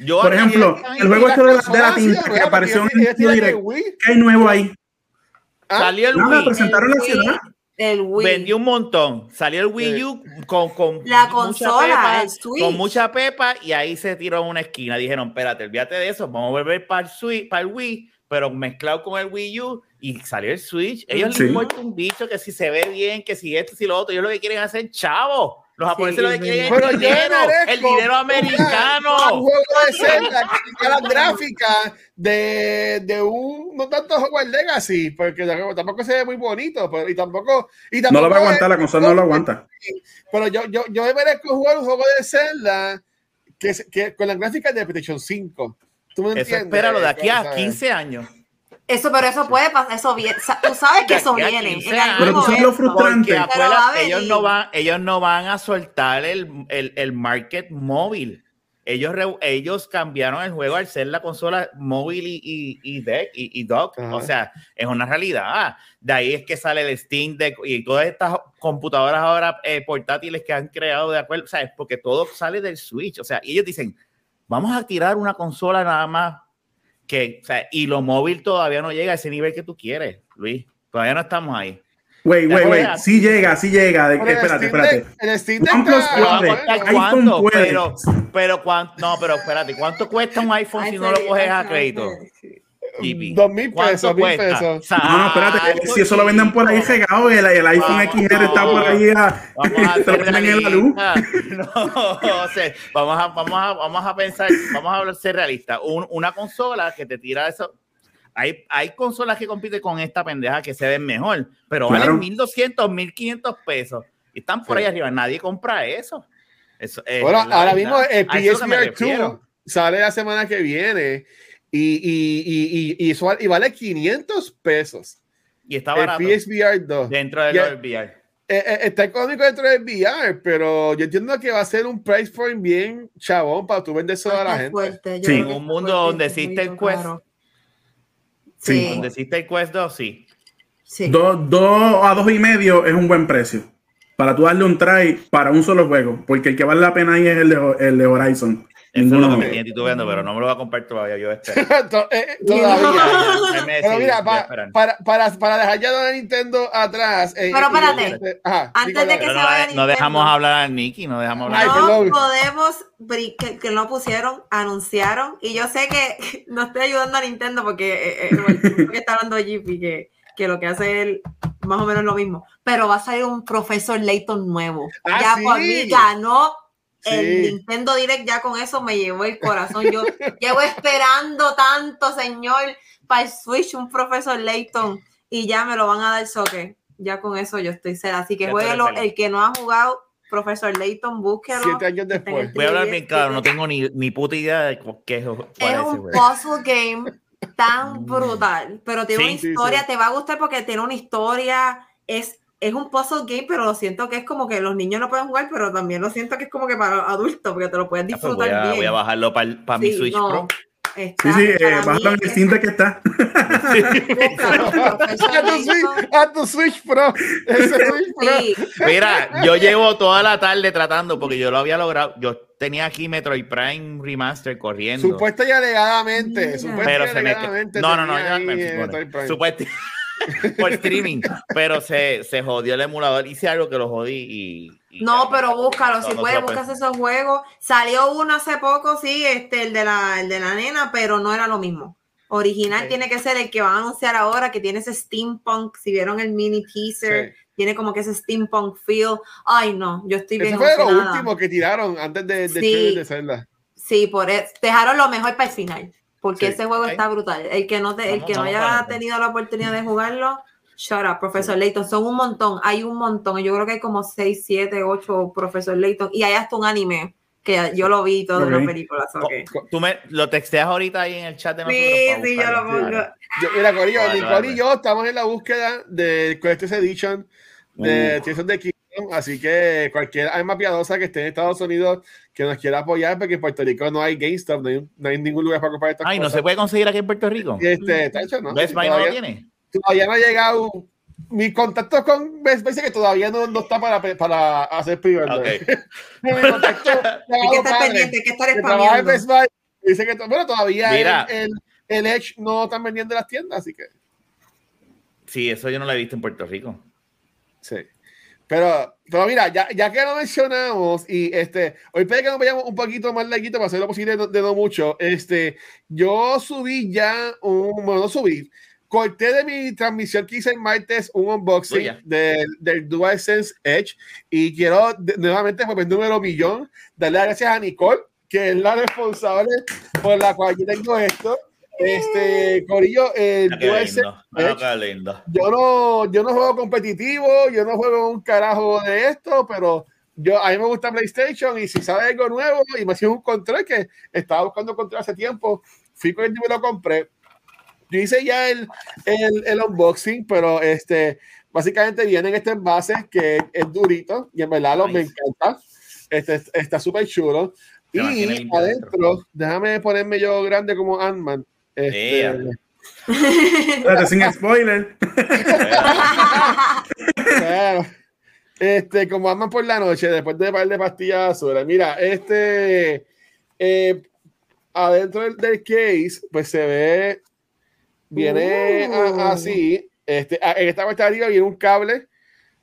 Yo Por ejemplo, el juego este de la, de la sí, tinta que ¿verdad? apareció en. Wii. ¿Qué hay nuevo ahí? Ah, salió el Wii. presentaron la El ciudad. El Wii. vendió un montón. Salió el Wii U con, con La mucha consola, pepa, el Switch. con mucha pepa y ahí se tiró en una esquina. Dijeron, espérate, olvídate de eso, vamos a volver para el, Switch, para el Wii, pero mezclado con el Wii U y salió el Switch. Ellos Sí. les importa un bicho que si se ve bien, que si esto, si lo otro. Ellos lo que quieren es hacer chavo. Los japoneses lo que quieren es yo dinero, merezco el dinero Un americano. [laughs] juego de Zelda que las gráficas de, de un no tanto Hogwarts Legacy, porque tampoco se ve muy bonito, pero y tampoco, y No tampoco lo va a aguantar, la consola no lo aguanta. Pero yo, yo, yo me merezco jugar un juego de Zelda que, que con las gráficas de PlayStation 5. ¿Tú me Eso entiendes? espéralo de aquí a ¿Sabes? 15 años. Eso, pero eso puede pasar, eso viene. Tú sabes que eso viene. 15 en algún Pero tú sabes lo frustrante. Porque Pero va a acuérdate, ellos no van, ellos no van a soltar el, el, el market móvil. Ellos, re- ellos cambiaron el juego al ser la consola móvil y, y, y deck y, y dock. Ajá. O sea, es una realidad. De ahí es que sale el Steam Deck y todas estas computadoras ahora eh, portátiles que han creado de acuerdo, ¿sabes? Porque todo sale del Switch. O sea, y ellos dicen, vamos a tirar una consola nada más que, o sea, y lo móvil todavía no llega a ese nivel que tú quieres, Luis. Todavía no estamos ahí. Wait, juega. wait. Sí llega, sí llega. De- Pero el espérate, espérate. El Steam Deck OnePlus puede, iPhone puede. pero, pero cuánto, no, pero espérate, ¿cuánto cuesta un iPhone si no lo coges a crédito? JP? Dos mil ¿Cuánto pesos, mil pesos. No, no, espérate. Exacto, Si eso lo venden por ahí regado, el, el iPhone Vamos, XR está por ahí. A, Vamos a te lo en la luz. [laughs] No, o sea, vamos a, vamos a, vamos a pensar, vamos a ser realistas. Un- una consola que te tira eso. Hay, hay consolas que compiten con esta pendeja que se ven mejor, pero Claro. valen 1200, 1500 pesos. Y están por Sí. ahí arriba. Nadie compra eso. eso es Bueno, ahora verdad. mismo el PSVR refiero. 2 sale la semana que viene y, y, y, y, y, eso- y vale 500 pesos. Y está El barato PSVR 2. dentro del Ya- VR. Eh, eh, está económico dentro del VR, pero yo entiendo que va a ser un price point bien chabón para tú vender eso a la gente. fuerte, Sí. En un mundo fuerte, donde existe el Quest. caro. Sí. Sí, Donde existe el Quest 2, sí. sí. Dos, dos a dos y medio es un buen precio. Para tú darle un try para un solo juego. Porque el que vale la pena ahí es el de, el de Horizon. Eso es lo que de me tiene titubeando, pero no me lo voy a comprar todavía. Yo [laughs] espero. Eh, [laughs] Todavía. [laughs] Pero mira, pa- para, para, para dejar ya la Nintendo atrás. eh, Pero y- espérate. eh, ajá, Antes de que se no, vaya no Nintendo. dejamos hablar a Nicky, no dejamos hablar. No perdón. podemos que, que no pusieron, anunciaron y yo sé que no estoy ayudando a Nintendo porque, eh, eh, porque está hablando JP que, que lo que hace él más o menos lo mismo, pero va a salir un profesor Layton nuevo. Ah, ya sí. por mí ganó el. Nintendo Direct, ya con eso me llevó el corazón. Yo llevo esperando tanto, señor, para el Switch un profesor Layton y ya me lo van a dar soque. Ya con eso yo estoy cera. Así que jueguelo, el que no ha jugado Profesor Layton, búsquelo. Siete años después. Voy a hablar bien claro, no tengo ni, ni puta idea de qué es, Es un puzzle game tan brutal, pero tiene Sí, una sí, historia, sí. te va a gustar porque tiene una historia, es, es un puzzle game, pero lo siento que es como que los niños no pueden jugar, pero también lo siento que es como que para adultos, porque te lo puedes Ah, pues disfrutar voy, a, bien. voy a bajarlo para mi Sí, Switch no, Pro. está- Sí, sí, eh, bájalo en el Deck que está. [laughs] [laughs] A tu, Switch, a tu Switch Pro. Ese Switch Pro. Sí, Mira, yo [laughs] llevo toda la tarde tratando porque yo lo había logrado. Yo tenía aquí Metroid Prime Remaster corriendo. Supuesta y alegadamente. Supuesta pero y se me no no no ya ahí, me bueno, Metroid Prime. supuesto por streaming pero se, se jodió el emulador hice algo que lo jodí y, y No, ya, pero búscalo, no, si no puedes, buscas esos juegos. Salió uno hace poco, sí, este, el de la, el de la nena, pero no era lo mismo. Original tiene que ser el que van a anunciar ahora, que tiene ese steampunk. Si vieron el mini teaser, Sí. tiene como que ese steampunk feel. Ay, no, yo estoy bien Ese fue lo último que tiraron antes de, de, Sí. Chile de Zelda. Sí, por eso. Dejaron lo mejor para el final. Porque Sí, ese juego ok. está brutal. El que no, te, el Vamos- que no haya para tenido la oportunidad de jugarlo, shut up, Profesor Layton. Son un montón. Hay un montón. Yo creo que hay como 6, 7, 8 Profesor Layton. Y hay hasta un anime que yo lo vi todo en Ok. las películas. ok. Co- Tú me lo texteas ahorita ahí en el chat de nosotros. Sí, sí, yo lo pongo. Yo- mira, Corillo, Vale, Nicole vale. y yo estamos en la búsqueda del Collector's Edition de Uh. Tears of the Kingdom, así que cualquier alma piadosa que esté en Estados Unidos que nos quiera apoyar, porque en Puerto Rico no hay GameStop, no hay, no hay ningún lugar para comprar estas Ay, no se puede conseguir aquí en Puerto Rico. Este, tacho, ¿no? Best Buy no lo todavía, tiene. todavía no ha llegado. Mi contacto con Best Buy dice que todavía no, no está para, para hacer pre-order. Ok. [laughs] Mi contacto [laughs] Hay que estar padre, pendiente, hay que estar. Best Buy dice que bueno, todavía Mira. el, el, el Edge no están vendiendo en las tiendas, así que Sí, eso yo no lo he visto en Puerto Rico. Sí. Pero, pero mira, ya, ya que lo mencionamos, y este, hoy puede que nos vayamos un poquito más larguito para hacer lo posible de, no- de no mucho. Este, yo subí ya un, bueno, no subí, corté de mi transmisión que hice el martes un unboxing Tuya. del, del DualSense Edge y quiero nuevamente, por el número millón, darle las gracias a Nicole, que es la responsable por la cual yo tengo esto. Este, Corillo. Ah, qué lindo. yo no, yo no juego competitivo, yo no juego un carajo de esto, pero yo a mí me gusta PlayStation y si sale algo nuevo y me hacía un control que estaba buscando control hace tiempo, fui con el y me lo compré. Yo hice ya el, el, el unboxing, pero este básicamente viene en este envase que es durito y en verdad lo, me Nice. encanta. Este, está súper chulo. Y adentro, déjame ponerme yo grande como Ant-Man. Este, sin [laughs] spoiler. Claro. Este, como aman por la noche, después de un par de pastillas azules. Mira, este, eh, adentro del, del case, pues se ve, viene a- Uh. así. Este, a- en esta parte de arriba viene un cable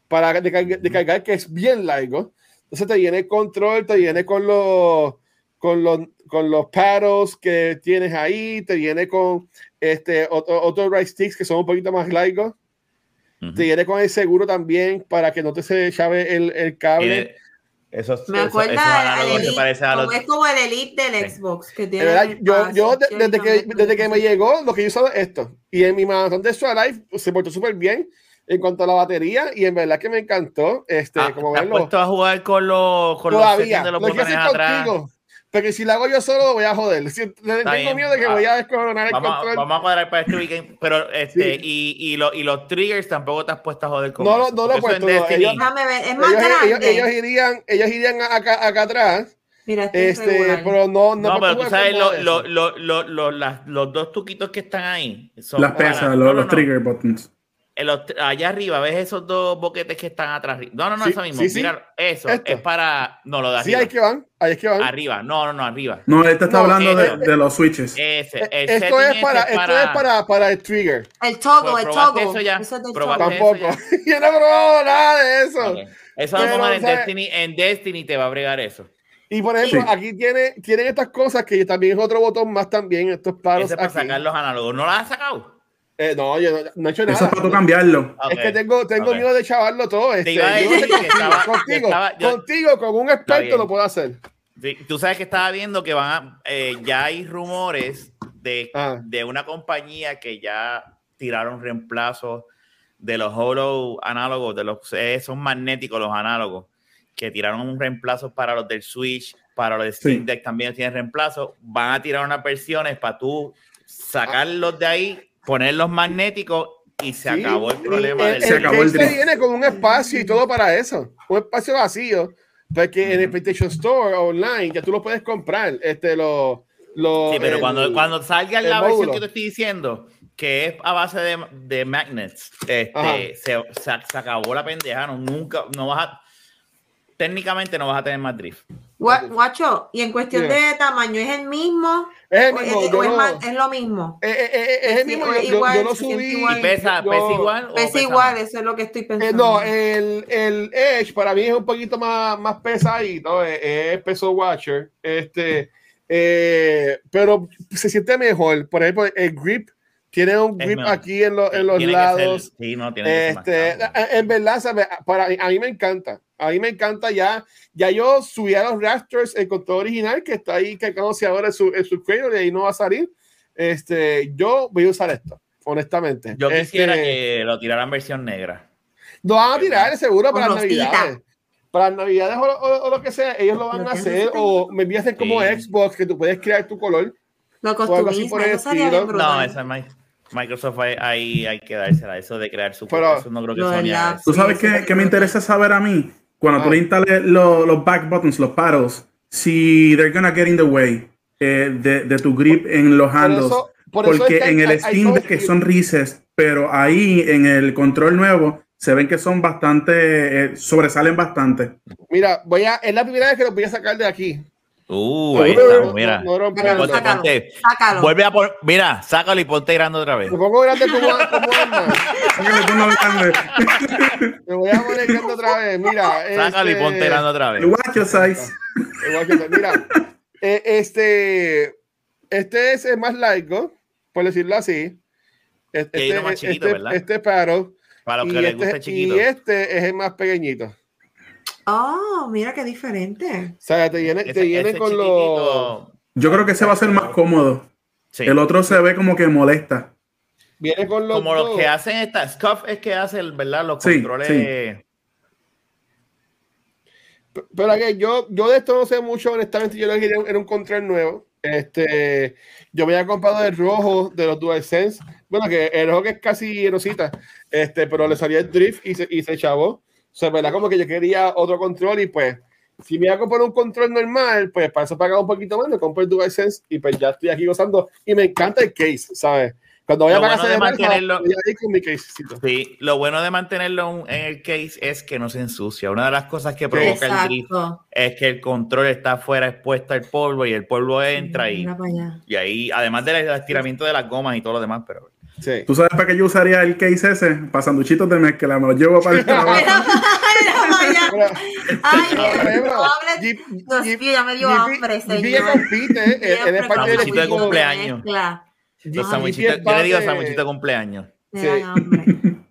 para descargar, descargar que es bien largo. Entonces te viene el control, te viene con los, con los, con los paddles que tienes ahí, te viene con este, otro, otros right sticks que son un poquito más largos Ujú. te viene con el seguro también para que no te se chave el, el cable. Esos, Me esos- esos se Elite, parecen a los- es como el Elite del Sí. Xbox, que De tiene verdad, el yo, yo de- espacio, desde, que, desde que me llegó, lo que yo usaba es esto. Y en mi maratón de Life se portó súper bien en cuanto a la batería. Y en verdad que me encantó. Este, Ah, como ¿te has verlo. puesto a jugar con los, con los Todavía. settings de los Lo hacer atrás? contigo. Porque si lo hago yo solo, voy a joder. Si- tengo bien. miedo de que Ah, voy a descoronar el Vamos, control. vamos a cuadrar para este weekend, pero [laughs] este, Sí. y, y, lo- y los triggers tampoco te has puesto a joder con No lo- eso, no lo he puesto, ellos- Déjame ver, es más ellos, grande. ellos, ellos irían, ellos irían acá, acá atrás. Mira, este es Este, pero no, no, No, pero tú sabes, lo- lo- lo- lo- lo- las- los dos tuquitos que están ahí son Las pesas, no, los, no, los no. trigger buttons. En los- allá arriba, ¿ves esos dos boquetes que están atrás? No, no, no, Sí, eso mismo. sí, sí. Mira, eso Esto. es para. No, lo de Sí, arriba. ahí es que van. Ahí es que van. Arriba, no, no, no, arriba. No, este está No, hablando eh, de, de los switches. Ese. Eh, el esto es para, ese esto es para, para el trigger. El toggle, Pues, el ¿probaste toggle. eso ya? Eso es del ¿Probaste toggle. eso Tampoco. ya? [laughs] Yo no he probado nada de eso. Eso Pero, vamos a en ¿sabes? Destiny. En Destiny te va a bregar eso. Y por ejemplo, Sí. aquí tiene, tienen estas cosas que también es otro botón más también, estos paros Ese es para aquí. sacar los análogos. ¿No las has sacado? Eh, no, yo no, no he hecho Eso nada. es para tú cambiarlo. Es que tengo, tengo miedo de chavarlo todo. Este, yo contigo, estaba- contigo, estaba- yo- contigo, con un experto lo puedo hacer. Sí, tú sabes que estaba viendo que van a, eh, ya hay rumores de, Ah. de una compañía que ya tiraron reemplazos de los holo análogos, de los eh, son magnéticos los análogos, que tiraron un reemplazo para los del Switch, para los de Steam Sí. Deck también tienen reemplazo. Van a tirar unas versiones para tú sacarlos de ahí, ponerlos magnéticos y se Sí, acabó el problema el, del Se acabó el drift. viene con un espacio y todo para eso. Un espacio vacío. Porque en el PlayStation Store online ya tú lo puedes comprar. Este, lo, lo, Sí, pero el- cuando, cuando salga el la versión módulo. que te estoy diciendo, que es a base de, de magnets, este, se, se, se acabó la pendeja, no, nunca, no vas a, técnicamente no vas a tener más drift. Gua- Guacho, y en cuestión Dime. de tamaño, ¿es el mismo? Es el ¿O es, mismo. o yo es no- más- es lo mismo? eh, eh, eh, es el mismo. o Yo, yo- igual, lo subí. igual. ¿Y pesa, yo- pesa igual? o Es pesa igual, más? eso es lo que estoy Eh, pensando. no, el, el Edge para mí es un poquito más, más pesadito, es, es peso Watcher. Este, eh, pero se siente mejor. Por ejemplo, el grip tiene un grip aquí en, lo- en los Tiene que ser- lados. sí, no, tiene que ser más Este, en verdad, ¿sabe? para a mí me encanta. A mí me encanta ya. Ya yo subí a los Raptors el control original que está ahí cargándose ahora en su, en su cradle y ahí no va a salir. Este, yo voy a usar esto, honestamente. Yo quisiera Este, que lo tiraran versión negra. Lo van a tirar seguro para las navidades. Para las navidades o, o- o lo que sea, ellos lo van Lo a hacer. O me hacer como Sí. Xbox, que tú puedes crear tu color. Lo brutal. No, esa es Mi- Microsoft ahí, ahí hay que dársela, eso de crear su Pero- eso no creo que Sony. ¿Tú sabes está qué me interesa saber a mí? Cuando tú Ah. le instales lo- los back buttons, los paddles, si they're gonna get in the way eh, de, de tu grip en los Por handles. eso, por eso porque es que en hay- el hay- hay Steam Deck que son recessed, pero ahí en el control nuevo se ven que son bastante, eh, sobresalen bastante. Mira, voy a, es la primera vez que los voy a sacar de aquí. Uh, ahí no, mira. no romperlo. Ponte, Sácalo. ponte. Sácalo. Vuelve a por, mira, sácalo y ponte grande otra vez. Me pongo grande como, como grande. [laughs] Me voy a poner grande otra vez. Mira. Sácalo y este, ponte grande otra vez. Your size. igual que- Mira, eh, este, este es el más largo, por decirlo así. Este, uno más este, chiquito, ¿verdad? este paro. Para los Y que les guste este, chiquito. y este es el más pequeñito. Oh, mira qué diferente. O sea, te viene, te viene con los. chiquitito, Yo creo que ese va a ser más cómodo. sí. El otro se ve como que molesta. Viene con los. Como los que hacen esta Scuff es que hace, el- ¿verdad? Los Sí, controles. sí. Pero que yo, yo de esto no sé mucho, honestamente. Yo lo que quería era un control nuevo. Este, yo me había comprado el rojo de los DualSense. Bueno, que el rojo que es casi rosita. Este, pero le salía el drift y se, y se chavó. O sea, ¿verdad? Como que yo quería otro control y pues, si me iba a comprar un control normal, pues para eso pagaba un poquito más, me compro el DualSense y pues ya estoy aquí gozando. Y me encanta el case, ¿sabes? Cuando voy a pagar bueno de mantenerlo- voy a ir con mi casecito. Sí, lo bueno de mantenerlo en el case es que no se ensucia. Una de las cosas que provoca el drift Exacto. es que el control está afuera expuesto al polvo y el polvo entra y, y ahí, además del estiramiento de las gomas y todo lo demás, pero Sí. ¿Tú sabes para qué yo usaría el case ese? Para sanduchitos de mezcla. Me los llevo para el [laughs] trabajo. Ay, no hables. Jeep- Dios Jeep- mío, ya me dio hambre, señor. compite, eh, él- es parte del Sanduchito de cumpleaños. Los yo le digo sandwichito de cumpleaños. Sí.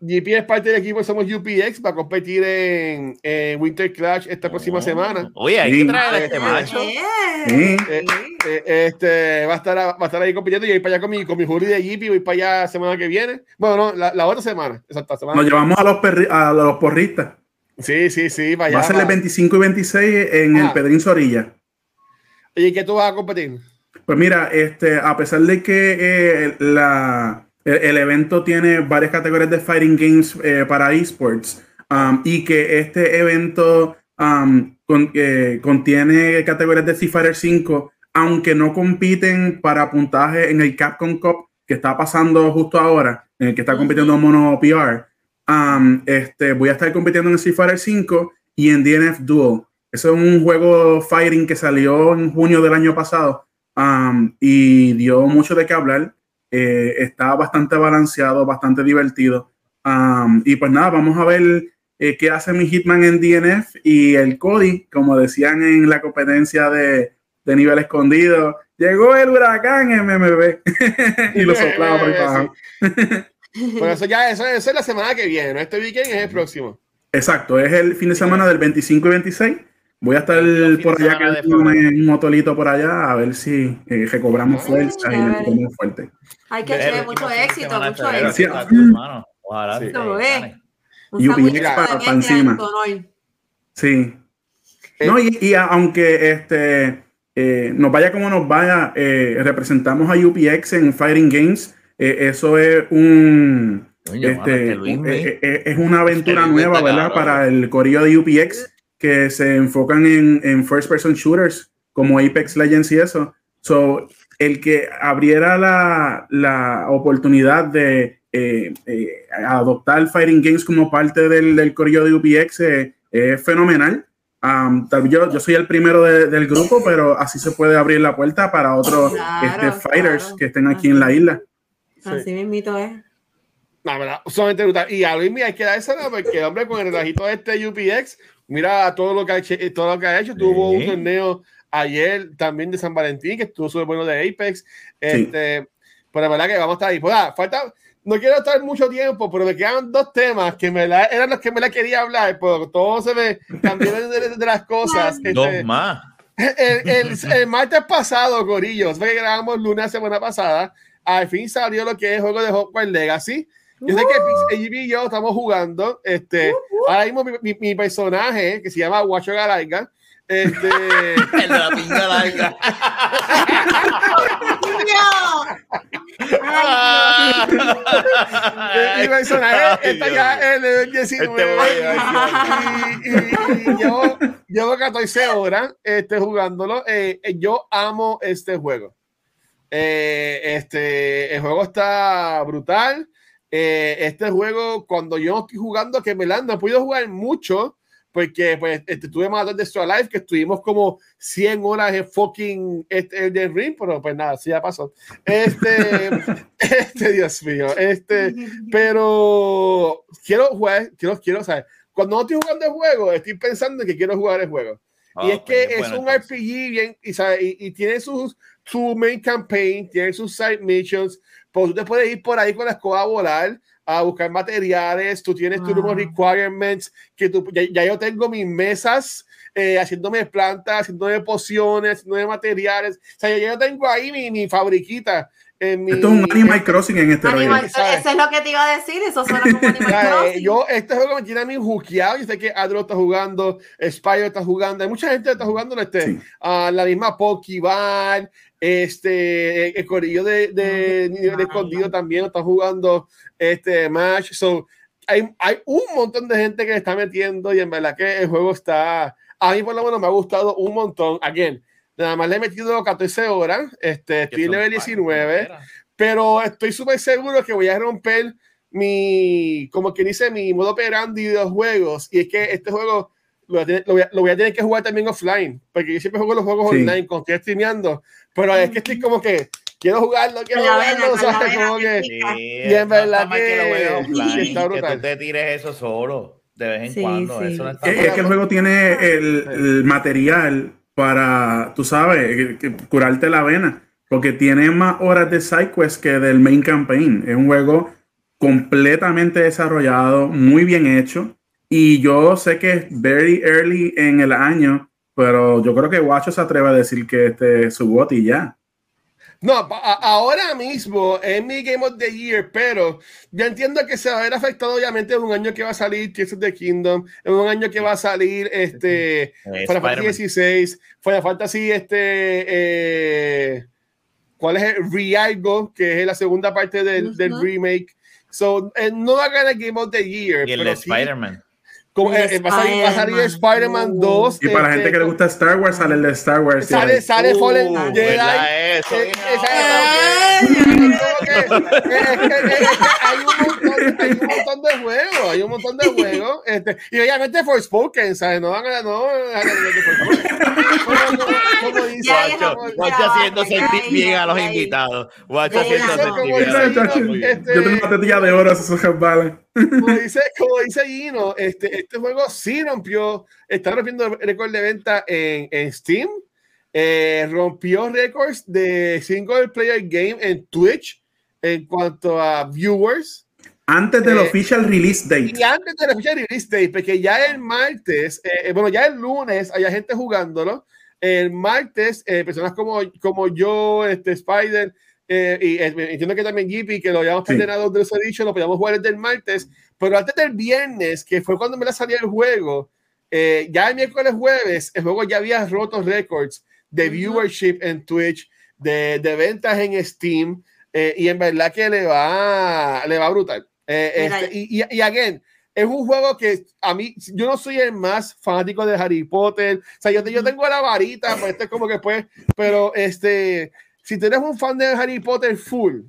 GP es parte del equipo, somos UPX, va a competir en, en Winter Clash esta próxima semana. Oye, hay Sí. que traer a este macho. Sí. Eh, eh, este, va, a estar, va a estar ahí compitiendo y voy para allá con mi, con mi jury de GP, voy para allá la semana que viene. Bueno, no, la, la otra semana, exacta semana. Nos llevamos a los, perri- a los porristas. Sí, sí, sí, para allá. Va a ser el va. 25 y 26 en el Ah. Pedrín Zorilla. ¿Y qué tú vas a competir? Pues mira, este, a pesar de que eh, la, el, el evento tiene varias categorías de fighting games eh, para esports um, y que este evento um, con- eh, contiene categorías de Street Fighter 5, aunque no compiten para puntaje en el Capcom Cup que está pasando justo ahora, en el que está compitiendo Mono PR. um, este, voy a estar compitiendo en Street Fighter 5 y en DNF Duel. Eso es un juego fighting que salió en junio del año pasado um, y dio mucho de qué hablar. Eh, está bastante balanceado, bastante divertido. Um, y pues nada, vamos a ver eh, qué hace mi Hitman en DNF y el Cody, como decían en la competencia de, de nivel escondido. Llegó el huracán MMB [laughs] y lo soplaba por abajo. [laughs] Por eso ya, eso, eso es la semana que viene, ¿no? Este weekend es el próximo. Exacto, es el fin de semana del 25 y 26. Voy a estar por allá que un motolito por allá a ver si eh, recobramos Ah, fuerza y nos ponemos fuerte. Hay que último mucho éxito, mucho éxito. Gracias. está cool, mano. Ojalá Sí. es. Un Y de para- para encima. Sí. No, y, aunque este, eh, nos vaya como nos vaya, eh, representamos a UPX en Fighting Games. eh, eso es un este, Luis un- me- eh, eh, es una aventura nueva, ¿verdad? cabrón. Para el corillo de UPX que se enfocan en, en first person shooters como Apex Legends y eso. So, el que abriera la, la oportunidad de eh, eh, adoptar Fighting Games como parte del, del corillo de UPX eh, es fenomenal. Um, tal vez yo, yo soy el primero de- del grupo, pero así se puede abrir la puerta para otros Claro, este, fighters claro. que estén aquí en la isla. Así mismito es. La verdad, sumamente brutal. Y a Luis mira, hay que dársela porque, hombre, con el relajito de este UPX, mira todo lo que ha hecho, todo lo que ha hecho. Tuvo Sí. un torneo ayer también de San Valentín, que estuvo súper bueno de Apex. Este, Pero la verdad que vamos a estar ahí. Pues, ah, falta, no quiero estar mucho tiempo, pero me quedan dos temas que me la, eran los que me la quería hablar, pero todo se me cambió de, de, las cosas. Dos este, más. El, el, el, martes pasado, Corillos, fue que grabamos lunes semana pasada, al fin salió lo que es juego de Hogwarts Legacy. Yo sé que uh. y yo estamos jugando. Este, uh, uh. ahora mismo mi, mi, mi, personaje, que se llama Guacho Galarga, este... [laughs] el de la pinga larga. mi personaje está ya en el 19 y, y, y, yo llevo 14 horas este, jugándolo. Eh, yo amo este juego. Eh, este, el juego está brutal. Eh, este juego, cuando yo estoy jugando, que me la no he podido jugar mucho, porque pues este, tuve más de Extra Life, que estuvimos como 100 horas en fucking este, el ring, pero pues nada, sí ya pasó. Este, [laughs] este, Dios mío, este, pero quiero jugar, quiero, quiero, saber, cuando no estoy jugando el juego, estoy pensando que quiero jugar el juego. y es que es un RPG bien, y, y, y, tiene sus, su main campaign, tiene sus side missions, pues tú te puedes ir por ahí con la escoba a volar, a buscar materiales, tú tienes tus ah. requirements, que tú, ya, yo tengo mis mesas eh, haciéndome plantas, haciéndome pociones, haciéndome materiales, o sea, ya yo tengo ahí mi, mi fabriquita. En mi, Esto es un Animal Crossing en este Animal, Eso es lo que te iba a decir, eso suena como Animal [laughs] Crossing. Yo, este juego me tiene a mí juqueado, yo sé que Adro está jugando, Spyro está jugando, hay mucha gente que está jugando este, sí. uh, la misma Pokéball, este, el corillo de, de, de, de escondido también está jugando este match. So, hay, hay un montón de gente que le está metiendo y en verdad que el juego está, a mí por lo menos me ha gustado un montón. Again, nada más le he metido 14 horas, este, estoy en level 19, pero estoy súper seguro que voy a romper mi, como quien dice, mi modo operandi de los juegos. Y es que este juego lo voy, a tener, lo, voy a, tener que jugar también offline, porque yo siempre juego los juegos sí. online, con estoy streameando, pero es que estoy como que quiero jugarlo, quiero jugarlo, o sea, como que Sí, y en verdad que, que, lo [laughs] está que tú te tires eso solo de vez en Sí, cuando. sí. Eso no está Es, es que el juego tiene el, el material para, tú sabes, curarte la vena. Porque tiene más horas de side quest que del main campaign. Es un juego completamente desarrollado, muy bien hecho. Y yo sé que es very early en el año, pero yo creo que Guacho se atreve a decir que este es su bot y ya. No, ahora mismo es mi Game of the Year, pero yo entiendo que se va a ver afectado obviamente en un año que va a salir Tears of the Kingdom, en un año que va a salir este Eh, Final Fantasy Spider-Man. 16, Final Fantasy este eh, ¿cuál es el Rialgo? Que es la segunda parte del, remake. So, eh, no va a ganar Game of the Year, Y el pero de sí, Spider-Man. Como, eh, va, a salir, va a salir Spider-Man Spider-Man. 2. Y para la este, gente que le gusta Star Wars, sale el de Star Wars. Sale, sale Uh, Fallen Jedi. Eh, hay un montón, de juegos, hay un montón de juegos, este, y obviamente Forspoken, ¿sabes? No van a, no, como, dice. Guacho haciendo sentir bien a los invitados. Guacho Ya, haciendo sentir bien este, Yo tengo una tetilla de oro, esos resbalan. Como [laughs] dice, como dice Gino, este, este juego sí rompió, está rompiendo el récord de venta en, en Steam, eh, rompió récords de single player game en Twitch en cuanto a viewers. Antes del Eh, official release date. Y antes de la fecha de release day, porque ya el martes, eh, bueno, ya el lunes hay gente jugándolo. El martes, eh, personas como, como yo, este Spider, eh, y eh, entiendo que también Jippy, que lo habíamos Sí. terminado de los dicho, lo podíamos jugar desde el martes, pero antes del viernes, que fue cuando me la salía el juego, eh, ya el miércoles jueves, el juego ya había roto récords de viewership en Twitch, de, de ventas en Steam, eh, y en verdad que le va, le va brutal. Eh, este, y, y, y again, es un juego que a mí, yo no soy el más fanático de Harry Potter. O sea, yo, yo tengo la varita, pues este es como que pues, pero este, si tú eres un fan de Harry Potter full,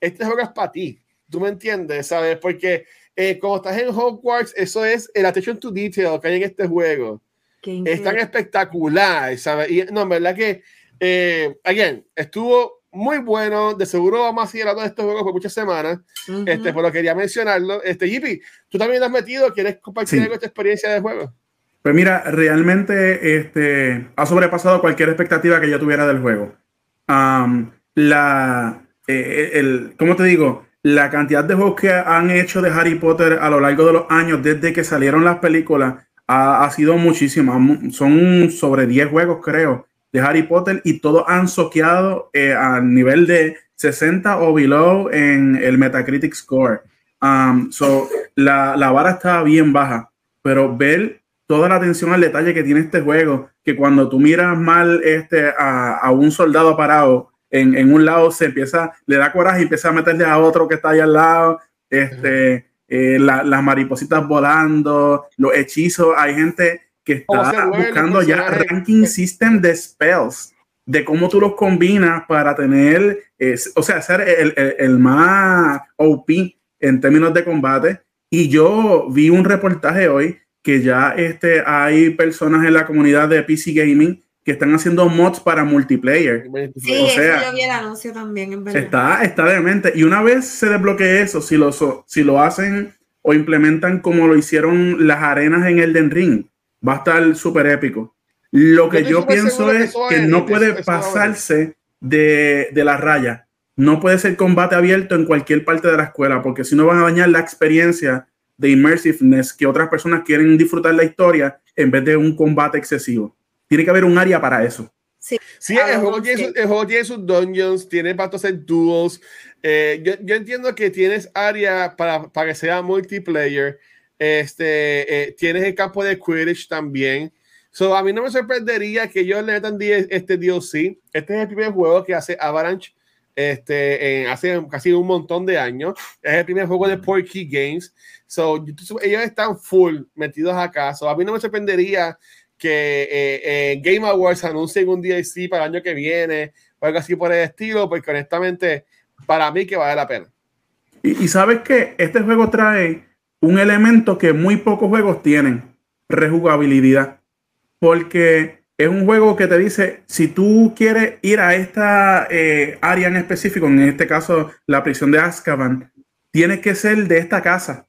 este juego es para ti. ¿Tú me entiendes? ¿Sabes? Porque eh, como estás en Hogwarts, eso es el attention to detail que hay en este juego. Qué Es tan espectacular, ¿sabes? Y no, en verdad que, eh, again, estuvo muy bueno. De seguro vamos a seguir hablando de estos juegos por muchas semanas. Ujú. Este, pero quería mencionarlo. Este, Yipi, tú también lo has metido, ¿quieres compartir Sí. algo de tu experiencia de juego? Pues mira, realmente este, ha sobrepasado cualquier expectativa que yo tuviera del juego. La, eh, el, ¿cómo te digo? La cantidad de juegos que han hecho de Harry Potter a lo largo de los años, desde que salieron las películas, ha, sido muchísima. Son sobre 10 juegos, creo, de Harry Potter y todos han soqueado eh, al nivel de 60 o below en el Metacritic Score. Um, so, la, la vara está bien baja, pero ver toda la atención al detalle que tiene este juego, que cuando tú miras mal este, a, a un soldado parado en, en, un lado, se empieza, le da coraje y empieza a meterle a otro que está ahí al lado, este, eh, la, las maripositas volando, los hechizos, hay gente que está buscando ya ranking system de spells, de cómo tú los combinas para tener, eh, o sea, ser el, el, el más OP en términos de combate. Y yo vi un reportaje hoy que ya este, hay personas en la comunidad de PC Gaming que están haciendo mods para multiplayer. Sí, o sea, yo vi el anuncio también, en verdad. Está, está demente. Y una vez se desbloquee eso, si lo, si lo hacen o implementan como lo hicieron las arenas en Elden Ring, va a estar súper épico. Lo que yo, yo pienso es que no puede pasarse de, de la raya. No puede ser combate abierto en cualquier parte de la escuela, porque si no van a dañar la experiencia de immersiveness que otras personas quieren disfrutar la historia en vez de un combate excesivo. Tiene que haber un área para eso. Sí, sí el, juego tiene, el, juego tiene, sus dungeons, tiene para hacer duels. Eh, yo, yo, entiendo que tienes área para, para que sea multiplayer. Este, eh, tienes el campo de Quidditch también. So, a mí no me sorprendería que ellos le metan este DLC. Este es el primer juego que hace Avalanche este, en, hace casi un montón de años. Es el primer juego de Porky Games. So, ellos están full metidos acá. So, a mí no me sorprendería que eh, eh, Game Awards anuncien un DLC para el año que viene o algo así por el estilo, porque honestamente, para mí que vale la pena. Y, y sabes que este juego trae un elemento que muy pocos juegos tienen, rejugabilidad. Porque es un juego que te dice, si tú quieres ir a esta eh, área en específico, en este caso la prisión de Azkaban, tienes que ser de esta casa.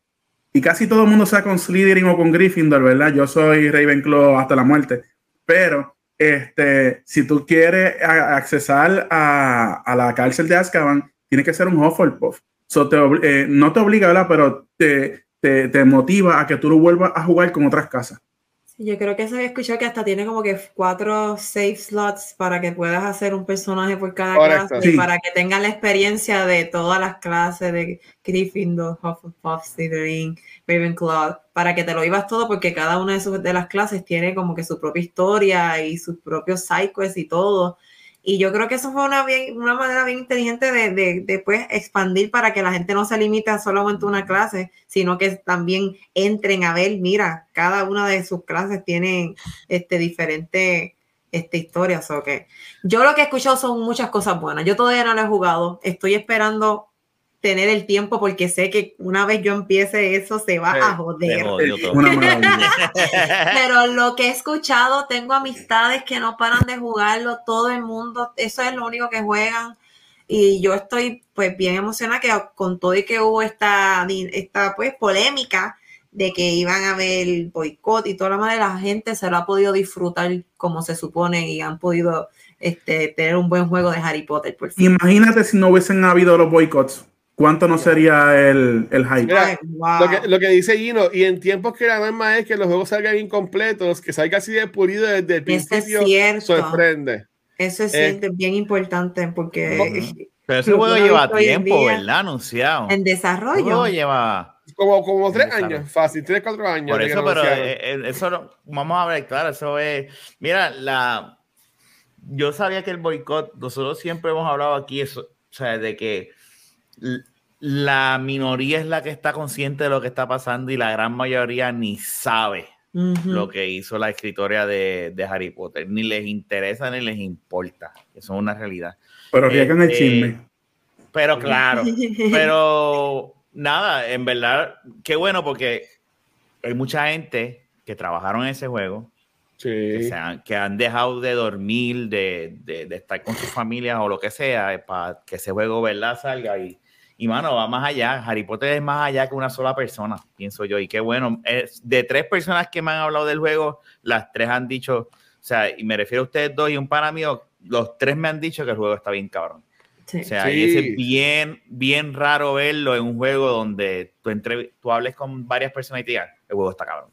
Y casi todo el mundo sea con Slytherin o con Gryffindor, ¿verdad? Yo soy Ravenclaw hasta la muerte. Pero este, si tú quieres accesar a, a, la cárcel de Azkaban, tiene que ser un Hufflepuff. So eh, no te obliga, ¿verdad? Pero te, te, te, motiva a que tú lo vuelvas a jugar con otras casas. Yo creo que se había escuchado que hasta tiene como que cuatro save slots para que puedas hacer un personaje por cada Correcto. clase sí. y para que tengan la experiencia de todas las clases de Gryffindor, Hufflepuff, Slytherin, Ravenclaw, para que te lo ibas todo porque cada una de, sus, de las clases tiene como que su propia historia y sus propios psychos y todo. Y yo creo que eso fue una, bien, una manera bien inteligente de, de, pues, expandir para que la gente no se limite a solamente una clase, sino que también entren a ver, mira, cada una de sus clases tiene este, diferentes este, historias. O que yo lo que he escuchado son muchas cosas buenas. Yo todavía no lo he jugado. Estoy esperando tener el tiempo porque sé que una vez yo empiece eso se va a joder. [laughs] Pero lo que he escuchado, tengo amistades que no paran de jugarlo, todo el mundo, eso es lo único que juegan. Y yo estoy pues bien emocionada que con todo y que hubo esta, esta pues polémica de que iban a ver boicot y toda la madre, la gente se lo ha podido disfrutar como se supone y han podido este, tener un buen juego de Harry Potter. Por fin. Imagínate si no hubiesen habido los boicots. ¿Cuánto no sería el, el hype? Mira, wow. lo, que, lo, que, dice Gino, y en tiempos que la norma es que los juegos salgan incompletos, que salga así de pulido desde el principio, es sorprende. Eso es eh, bien importante porque... Pero ese juego lleva tiempo, ¿verdad? Anunciado. En desarrollo. lleva... Como, como tres años, fácil, tres, cuatro años. Por eso, pero eh, eso, vamos a ver, claro, eso es... Mira, la... Yo sabía que el boicot, nosotros siempre hemos hablado aquí, eso, o sea, de que la minoría es la que está consciente de lo que está pasando y la gran mayoría ni sabe uh -huh. lo que hizo la escritoria de, de, Harry Potter. Ni les interesa ni les importa. Eso es una realidad. Pero riegan este, el chisme. Pero claro, [laughs] pero nada, en verdad, qué bueno porque hay mucha gente que trabajaron en ese juego. Sí. Que, se han, que, han, dejado de dormir, de, de, de estar con sus familias o lo que sea, para que ese juego, ¿verdad?, salga y, Y mano, va más allá. Harry Potter es más allá que una sola persona, pienso yo. Y qué bueno, es de tres personas que me han hablado del juego, las tres han dicho, o sea, y me refiero a ustedes dos y un pana mío, los tres me han dicho que el juego está bien cabrón. O sea, Sí. y es bien, bien raro verlo en un juego donde tú, entre, tú hables con varias personas y te digan, el juego está cabrón.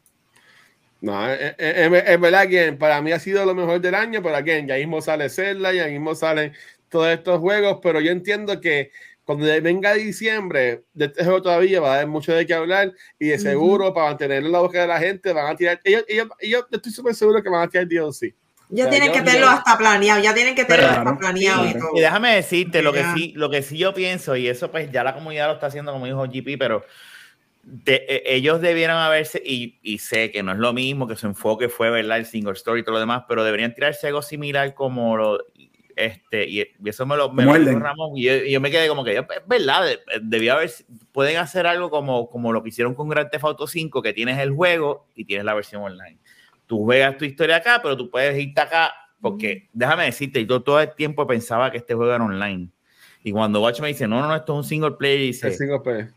No, es, es- es- es verdad que para mí ha sido lo mejor del año, pero again, ya mismo sale Zelda, ya mismo salen todos estos juegos, pero yo entiendo que cuando venga diciembre, de este juego todavía va a haber mucho de qué hablar y de seguro para mantener en la boca de la gente van a tirar, ellos, ellos, ellos- yo estoy súper seguro que van a tirar DLC. Ya O sea, tienen yo- que yo- tenerlo hasta planeado, ya tienen que tenerlo Claro, hasta planeado y claro. todo. Y déjame decirte lo que sí, lo que sí yo pienso, y eso pues ya la comunidad lo está haciendo como dijo GP, pero de- eh, ellos debieran haberse, y, y sé que no es lo mismo, que su enfoque fue, ¿verdad? El single story y todo lo demás, pero deberían tirarse algo similar como lo, este, y, y eso me lo, me dijo. Ramón, y yo, y yo me quedé como que, es verdad, de- debía haber, pueden hacer algo como, como lo que hicieron con Grand Theft Auto 5, que tienes el juego y tienes la versión online. Tú juegas tu historia acá, pero tú puedes irte acá, porque déjame decirte, yo todo el tiempo pensaba que este juego era online. Y cuando Watch me dice, no, no, no, esto es un single player, y dice, single player.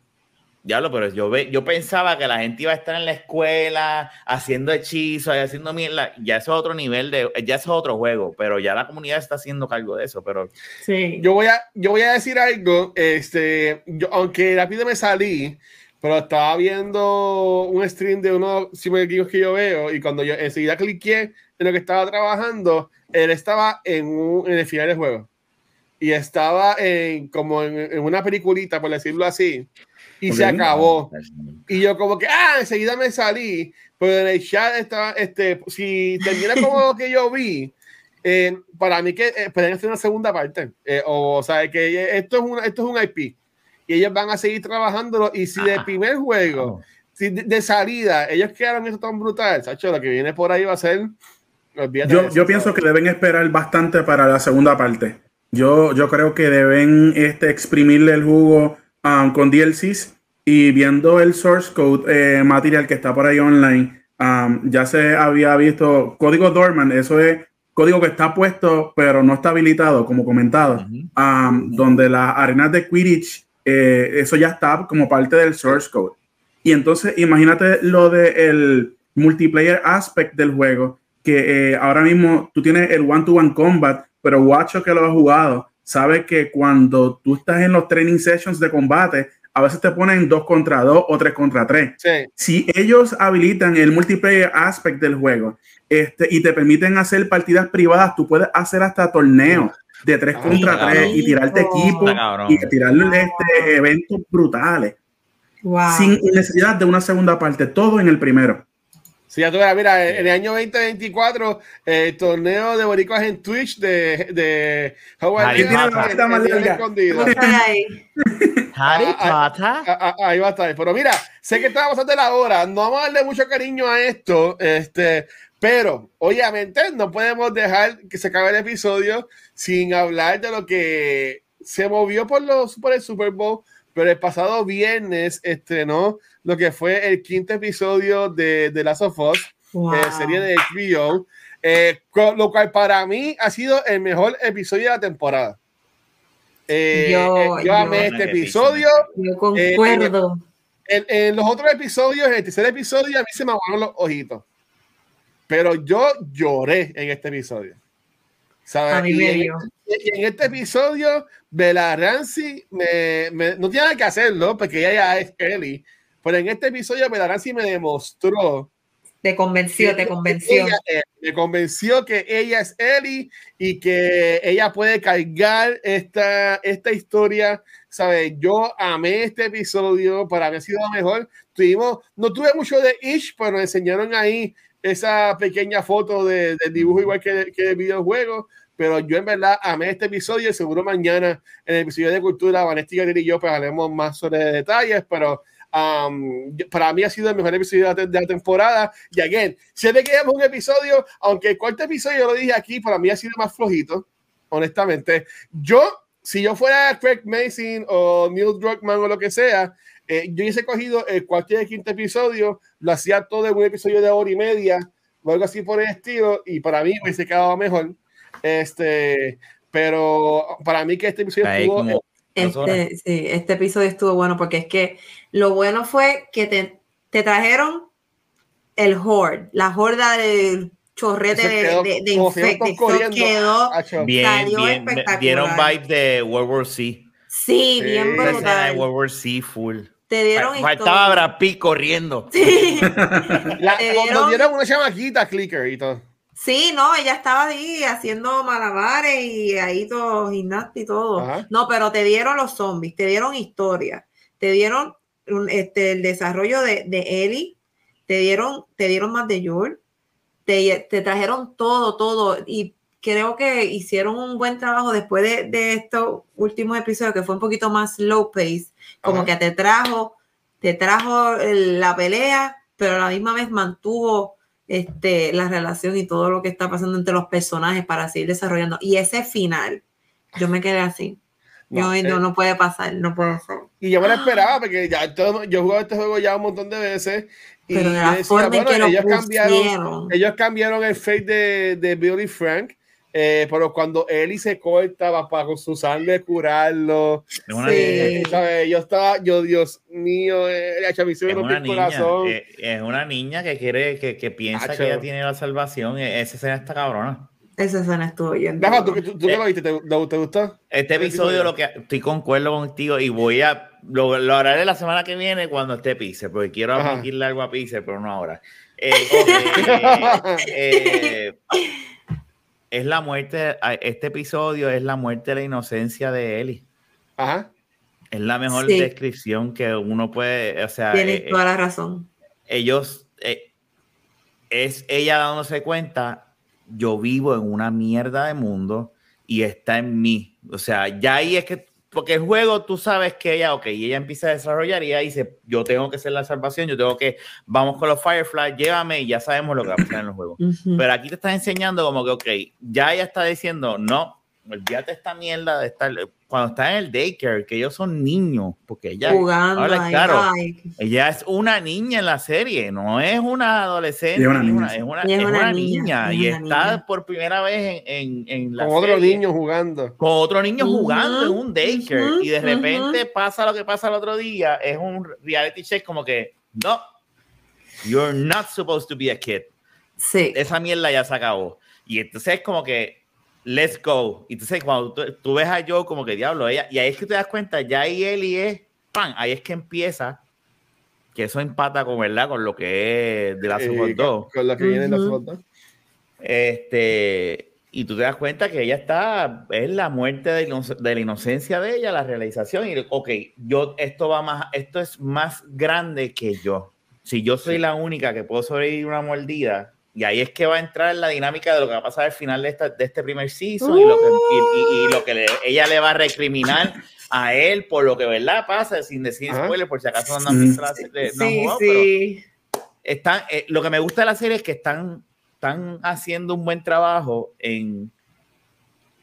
Diablo, pero yo, ve, yo pensaba que la gente iba a estar en la escuela haciendo hechizos y haciendo mierda. Ya eso es otro nivel de, ya eso es otro juego, pero ya la comunidad está haciendo cargo de eso. Pero Sí. Yo voy a, yo voy a decir algo, este, yo, aunque rápido me salí, pero estaba viendo un stream de unos cibergeekos que yo veo y cuando yo enseguida cliqué en lo que estaba trabajando, él estaba en, un, en el final del juego y estaba en, como en, en una peliculita, por decirlo así, y se acabó. Y yo como que, ah, enseguida me salí, pero en el chat estaba, este, si termina como [laughs] lo que yo vi, eh, para mí que eh, pueden hacer una segunda parte. Eh, o, o sea, que esto es, una, esto es un IP. Y ellos van a seguir trabajándolo. Y si de Ah. primer juego, si de, de salida, ellos quedaron eso tan brutal, Sacho, lo que viene por ahí va a ser... Yo, yo pienso que deben esperar bastante para la segunda parte. Yo, yo creo que deben este, exprimirle el jugo um, con DLCs y viendo el source code eh, material que está por ahí online. um, ya se había visto código dormant, eso es código que está puesto pero no está habilitado, como comentado, um, donde las arenas de Quidditch, eh, eso ya está como parte del source code. Y entonces imagínate lo del multiplayer aspect del juego, que eh, ahora mismo tú tienes el one-to-one combat, pero Guacho que lo ha jugado sabe que cuando tú estás en los training sessions de combate, a veces te ponen dos contra dos o tres contra tres. Sí. Si ellos habilitan el multiplayer aspect del juego este, y te permiten hacer partidas privadas, tú puedes hacer hasta torneos de tres Ah, contra cabrón. tres y tirarte equipo Está cabrón. y tirarle este, eventos brutales Wow. sin necesidad de una segunda parte, todo en el primero. Sí, ya tú verás, mira, en el año 2024, el torneo de boricuas en Twitch de, de Howard Harry ahí. Ah. Ah, ah, va a estar. Pero mira, sé que está bastante la hora. No vamos a darle mucho cariño a esto. Este, pero obviamente no podemos dejar que se acabe el episodio sin hablar de lo que se movió por los por el Super Bowl. Pero el pasado viernes estrenó lo que fue el quinto episodio de, de Last of Us, Wow. eh, serie de HBO, eh, lo cual para mí ha sido el mejor episodio de la temporada. Eh, Yo- eh, yo yo- amé este episodio. Yo concuerdo. En, en los otros episodios, en el tercer episodio, a mí se me aguaron los ojitos. Pero yo lloré en este episodio. ¿Sabes? A mí Y me en, y en este episodio, Bella Ramsey me, me- no tiene nada que hacerlo porque ella ya es Ellie. Pero en este episodio, Bella Ramsey me demostró Te convenció, te convenció. ella me convenció que ella es Ellie y que ella puede cargar esta, esta historia. ¿Sabes? Yo amé este episodio, para mí ha sido mejor. Tuvimos, no tuve mucho de Ish, pero nos enseñaron ahí esa pequeña foto de, del dibujo, igual que, que el videojuego. Pero yo en verdad amé este episodio y seguro mañana en el episodio de Cultura, Vanessa y yo pues haremos más sobre detalles, pero Um, para mí ha sido el mejor episodio de la, temporada. Y again, siempre que un episodio, aunque el cuarto episodio yo lo dije aquí, para mí ha sido más flojito, honestamente. Yo, si yo fuera Craig Mason o Neil Druckmann o lo que sea, eh, yo hubiese cogido el cuarto y el quinto episodio, lo hacía todo en un episodio de hora y media o algo así por el estilo, y para mí hubiese quedado mejor. Este, pero para mí que este episodio estuvo. Este, sí, este episodio estuvo bueno porque es que lo bueno fue que te, te trajeron el horde, la horda del chorrete de, quedó de, de infected. corriendo. quedó. Bien, salió bien. espectacular. Dieron vibes de World War C. sí, Sí, bien de brutal. World War C full. Te dieron Faltaba. Brad Pitt corriendo. Sí. [laughs] La- Te nos dieron- dieron una chamaquita clicker y todo. Sí, no, ella estaba ahí haciendo malabares y ahí todo, gimnasta y todo. Ajá. No, pero te dieron los zombies, te dieron historia, te dieron un- este, el desarrollo de, de Ellie, te dieron, te dieron más de Joel, te, te trajeron todo, todo. Y creo que hicieron un buen trabajo después de, de estos últimos episodios, que fue un poquito más slow pace, como Ajá. que te trajo, te trajo la pelea, pero a la misma vez mantuvo este, la relación y todo lo que está pasando entre los personajes para seguir desarrollando. Y ese final, yo me quedé así. No, yo, eh. no, no puede pasar, no puede ser. Y yo me lo [gasps] esperaba porque ya todo- yo he jugado este juego ya un montón de veces. Y Pero de yo la decía, forma en bueno, que lo ellos cambiaron, ellos cambiaron el fate de, de Billy Frank. Eh, pero cuando Ellie se corta va para con su sangre curarlo. Es una Sí. niña. ¿sabes? Yo estaba, yo, Dios mío, eh, la me hizo Es una niña, corazón. eh, es una niña que quiere, que, que piensa Acho. que ella tiene la salvación. e- Esa escena está cabrona. Esa escena estuvo bien. Dura. ¿tú, tú, tú qué Eh. lo viste? ¿Te, te, te gustó? Este ¿Qué episodio lo que estoy concuerdo contigo y voy a lo, lo haré la semana que viene cuando esté Pixel, porque quiero admitirle algo a Pixel, pero no ahora. Eh, [laughs] eh, eh, es la muerte, este episodio es la muerte de la inocencia de Ellie. Ajá. Es la mejor Sí. descripción que uno puede, o sea, Tienes eh, toda la razón. ellos, eh, es ella dándose cuenta, yo vivo en una mierda de mundo y está en mí. O sea, ya ahí es que, porque el juego tú sabes que ella, ok, y ella empieza a desarrollar y ella dice, yo tengo que ser la salvación, yo tengo que, vamos con los Firefly, llévame y ya sabemos lo que va a pasar en los juegos. Pero aquí te están enseñando como que, ok, ya ella está diciendo, no, olvídate esta mierda de estar, cuando está en el daycare, que ellos son niños, porque ella, Jugando habla ahí, claro. ay, ella es una niña en la serie, no es una adolescente, es una ni niña, es una, Y es es una una niña, niña, y una está niña. por primera vez en, en, en la Con otro serie, niño jugando. con otro niño jugando en un daycare ujú, y de repente ujú. pasa lo que pasa el otro día, es un reality check como que, no, you're not supposed to be a kid Sí. esa mierda ya se acabó. Y entonces es como que, let's go. Y entonces cuando tú, tú ves a Joe como que diablo, ella, y ahí es que te das cuenta, ya ahí Eli es, pan, ahí es que empieza, que eso empata con, ¿verdad? Con lo que es de la Eh, Super con, 2. con lo que viene en la Ujú. foto. Este, y tú te das cuenta que ella está, es la muerte de, de la inocencia de ella, la realización. Y, ok, yo, esto va más, esto es más grande que yo. Si yo soy la única que puedo sobrevivir una mordida, y ahí es que va a entrar la dinámica de lo que va a pasar al final de, esta, de este primer season y lo que, y, y- y lo que le- ella le va a recriminar a él por lo que verdad pasa, sin decir Ajá. spoiler, por si acaso no han Sí. visto la serie, no han Sí, jugado, pero- sí. están, eh, lo que me gusta de la serie es que están, están haciendo un buen trabajo en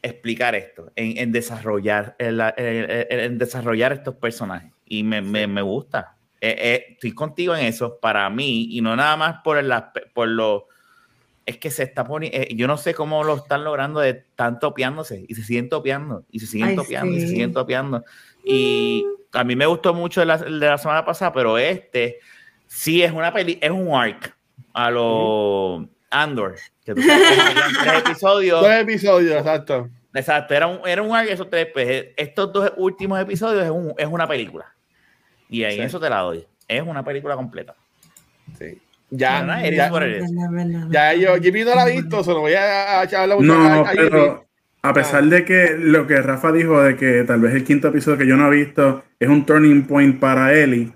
explicar esto, en, en desarrollar, en, la- en- en- en desarrollar estos personajes. Y me, me- me gusta. Eh, eh, estoy contigo en eso, para mí, y no nada más por, el, por lo... Es que se está poniendo, yo no sé cómo lo están logrando de tan topeándose, y se siguen topeando, y se siguen Ay, topeando, y se siguen topeando. Y a mí me gustó mucho el de la, el de la semana pasada, pero este sí es una peli, es un arc a lo Andor. Que tú sabes que habían tres [laughs] episodios. Dos episodios, exacto. Exacto, era un, era un arc, esos tres. pues, estos dos últimos episodios es, un- es una película. Y Sí. eso te la doy. Es una película completa. Sí. Ya, No, ya, ya yo, Jimmy no la ha visto, se lo voy a, a echar la No, a, pero a pesar de que lo que Rafa dijo de que tal vez el quinto episodio que yo no he visto es un turning point para Ellie,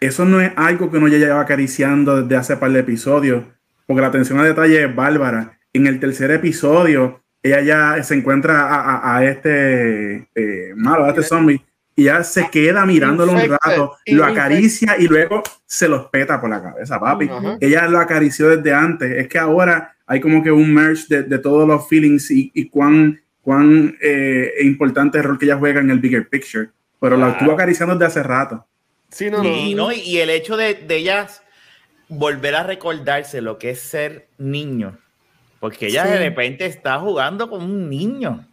eso no es algo que uno ya lleva acariciando desde hace par de episodios, porque la atención a detalle es bárbara. En el tercer episodio, ella ya se encuentra a, a- a este eh, malo, a este zombie, y ya se queda mirándolo un rato, lo acaricia y luego se los peta por la cabeza, papi. Ella lo acarició desde antes. Es que ahora hay como que un merge de, de todos los feelings y, y cuán, cuán eh, importante el rol que ella juega en el bigger picture. Pero la Claro. estuvo acariciando desde hace rato. Sí, no, no. Y, ¿no? y, y el hecho de, de ellas volver a recordarse lo que es ser niño. Porque ella Sí. de repente está jugando con un niño.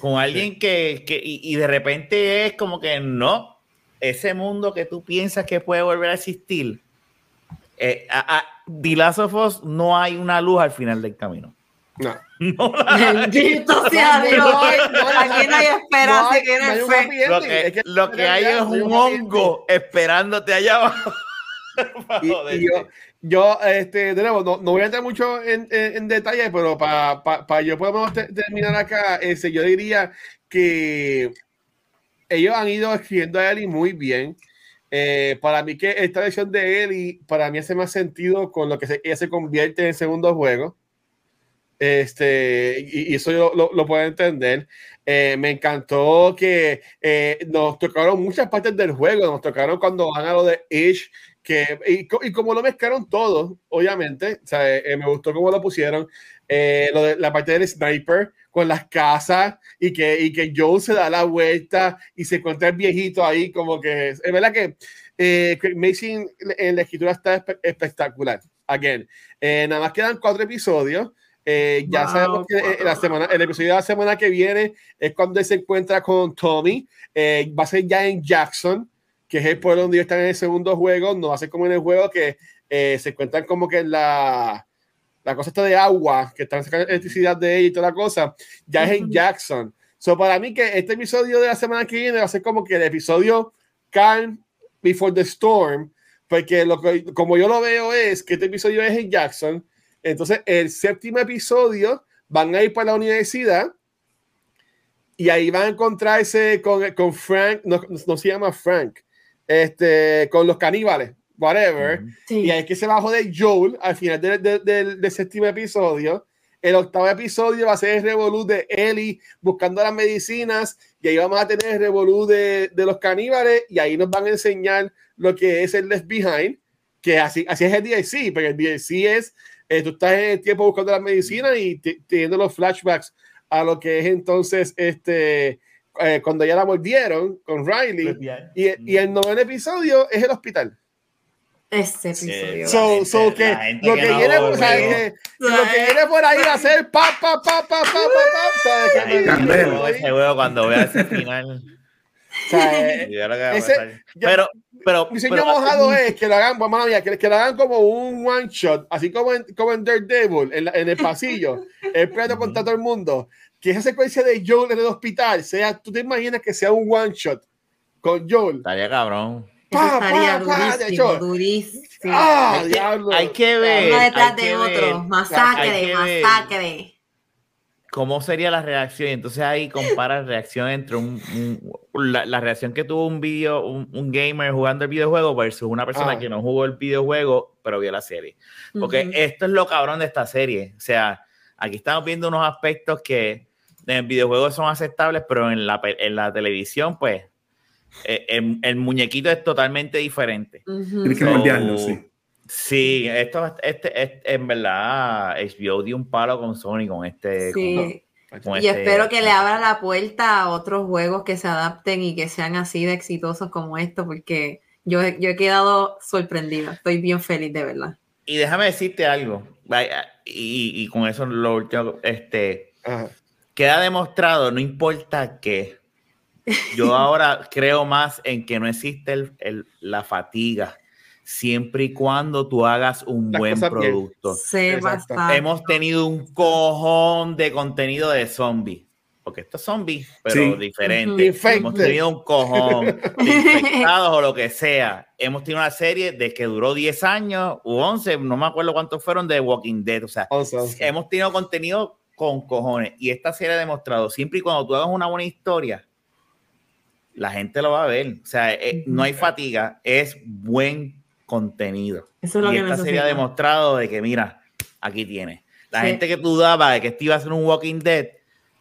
Con alguien que, que y, y de repente es como que no, ese mundo que tú piensas que puede volver a existir, eh, a, a, The Last of Us no hay una luz al final del camino. No. [laughs] No Bendito [laughs] sea No, Dios. no no Aquí no hay no esperanza, hay- que no hay fe. lo que, Es que- lo que hay es no un hongo esperándote allá abajo. [laughs] Y, y yo, yo, este, de nuevo, no, no voy a entrar mucho en, en, en detalle, pero para pa, pa yo podemos te- terminar acá, ese, yo diría que ellos han ido escribiendo a Ellie muy bien. Eh, para mí que esta versión de Ellie, para mí hace más sentido con lo que se, ella se convierte en segundo juego. Este, y, y eso yo lo, lo puedo entender. Eh, me encantó que eh, nos tocaron muchas partes del juego, nos tocaron cuando van a lo de Ish, que, y, y como lo mezclaron todo, obviamente, o sea, eh, me gustó cómo lo pusieron, eh, lo de, la parte del sniper con las casas y que, y que Joe se da la vuelta y se encuentra el viejito ahí, como que es verdad que eh, Mason en la escritura está espe- espectacular. Again, eh, nada más quedan cuatro episodios. Eh, ya Wow, sabemos que eh, la semana, el episodio de la semana que viene es cuando él se encuentra con Tommy. Eh, va a ser ya en Jackson, que es el pueblo donde ellos están en el segundo juego. No ser como en el juego que eh, se encuentran como que en la, la cosa esta de agua, que están sacando electricidad de ella y toda la cosa. Ya es en. Jackson. So, para mí que este episodio de la semana que viene va a ser como que el episodio Calm Before the Storm, porque lo que, como yo lo veo es que este episodio es en Jackson, entonces el séptimo episodio van a ir para la universidad y ahí van a encontrarse con, con Frank, no, no se llama Frank, este, con los caníbales, whatever. Sí. Y ahí es que se va a joder Joel al final del, del- del- del séptimo episodio. El octavo episodio va a ser el revolú de Ellie buscando las medicinas. Y ahí vamos a tener el revolú de, de los caníbales. Y ahí nos van a enseñar lo que es el Left Behind. Que así, así es el DLC, porque el DLC es eh, tú estás en el tiempo buscando las medicinas y te- teniendo los flashbacks a lo que es entonces este eh, cuando ya la volvieron con Riley. Y, y, el noveno episodio es el hospital. Este episodio. Sí, so, gente, so que lo que, que no viene, o sea, que, lo que viene por ahí va a ser pa, pa, pa, pa, pa, pa, pa. Ese huevo cuando vea ese final. Pero, pero, mi sueño mojado es que lo hagan, mamá mía, que, que lo hagan como un one shot, así como en, como en Daredevil, en, en el pasillo, el preto contra todo el mundo. Que esa secuencia de Joel en el hospital sea, tú te imaginas que sea un one shot con Joel. estaría cabrón. Eso Pa, estaría pa, pa, durísimo, hecho. durísimo. ¡Ah, Hay que, diablo! hay que ver. Uno detrás hay de que otro. ver Masacre, masacre. cómo sería la reacción. Y entonces ahí compara reacción entre un, un- la, la reacción que tuvo un video, un, un gamer jugando el videojuego versus una persona Ah. que no jugó el videojuego, pero vio la serie. Porque esto es lo cabrón de esta serie. O sea, aquí estamos viendo unos aspectos que en el videojuego son aceptables, pero en la, en la televisión, pues, eh, el, el muñequito es totalmente diferente. Ujú. Tienes que So, moldearlo, sí. Sí, esto este, este- en verdad HBO dio un palo con Sony con este. Sí. con- con Y este- espero que le abra la puerta a otros juegos que se adapten y que sean así de exitosos como esto, porque yo, he- yo he quedado sorprendida. Estoy bien feliz, de verdad. Y déjame decirte algo, y, y con eso lo último, este, Ajá. Queda demostrado, no importa qué. Yo [laughs] ahora creo más en que no existe el- el- la fatiga, siempre y cuando tú hagas un Las buen producto. Hemos tenido un cojón de contenido de zombies. Porque estos zombies, pero Sí. diferentes. Hemos tenido un cojón de [laughs] infectados o lo que sea. Hemos tenido una serie de que duró 10 años u 11, no me acuerdo cuántos fueron de Walking Dead. O sea, Once, once. hemos tenido contenido con cojones. Y esta serie ha demostrado, siempre y cuando tú hagas una buena historia, la gente lo va a ver. O sea, eh, no hay fatiga, es buen contenido. Eso es lo y que esta serie ha demostrado de que, mira, aquí tienes. La Sí. gente que dudaba de que este iba a ser un Walking Dead,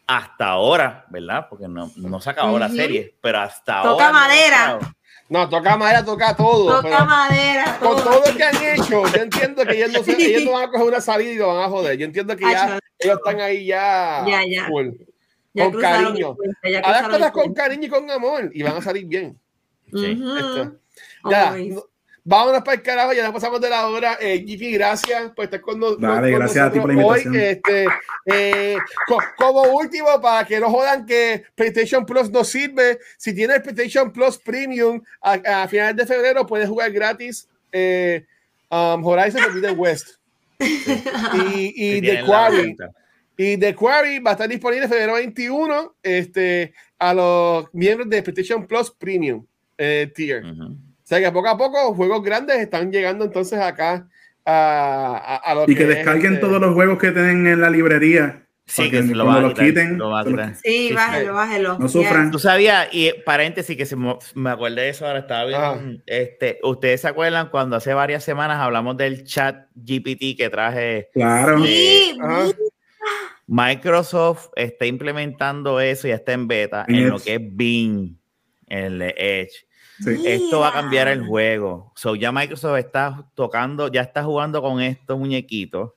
hasta ahora, ¿verdad? Porque no, no se acabó la serie, pero hasta Toca ahora. han madera. No, toca madera, toca todo. Toca pero madera. con todo. todo lo que han hecho, yo entiendo que ellos no, se- ellos no van a coger una salida y lo van a joder. Yo entiendo que ya ellos están ahí ya. Ya, ya. full. ya con cariño. ya cosas con cariño y con amor y van a salir bien. Sí. Esto. Ya, no- Vámonos para el carajo, ya nos pasamos de la hora. Eh, gracias por estar con, no- Dale, con gracias a ti por la nosotros invitación. Hoy, este, eh, co- como último, para que no jodan que PlayStation Plus no sirve, si tienes PlayStation Plus Premium, a, a finales de febrero puedes jugar gratis eh, um, Horizon Forbidden West. [laughs] Y, y The Quarry. Y The Quarry va a estar disponible en febrero 21 este, a los miembros de PlayStation Plus Premium eh, Tier. Ujú. O sea que poco a poco juegos grandes están llegando entonces acá a, a, a lo Y que es, descarguen este, todos los juegos que tienen en la librería. Sí, para que se lo va a los quitar, quiten, lo va a quitar. Sí, Sí, bájelo, bájelo. No sufran. Tú sabías, y eh, paréntesis, que se me acordé de eso ahora, estaba Ajá. un- este, ustedes se acuerdan cuando hace varias semanas hablamos del chat GPT que traje, Claro. Sí, Ajá. Microsoft está implementando eso y está en beta En en lo que es Bing, en el Edge. Sí. Esto va a cambiar el juego. So ya Microsoft está tocando, ya está jugando con estos muñequitos.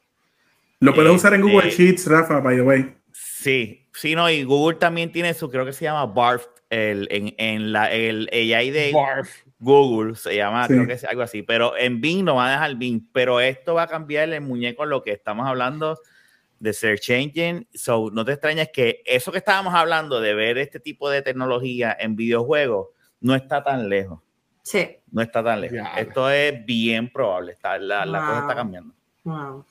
Lo puedes usar en Google Este- Sheets, Rafa, by the way. Sí, sí, no, y Google también tiene su, creo que se llama Barf, el, en, en la, el AI de Barf. Google, se llama, Sí. creo que es algo así, pero en Bing no va a dejar Bing, pero esto va a cambiar el muñeco, lo que estamos hablando de Search Engine, so no te extrañes que eso que estábamos hablando de ver este tipo de tecnología en videojuegos no está tan lejos, Sí. no está tan lejos. Ya. Esto es bien probable, está, la, la cosa está cambiando. Wow.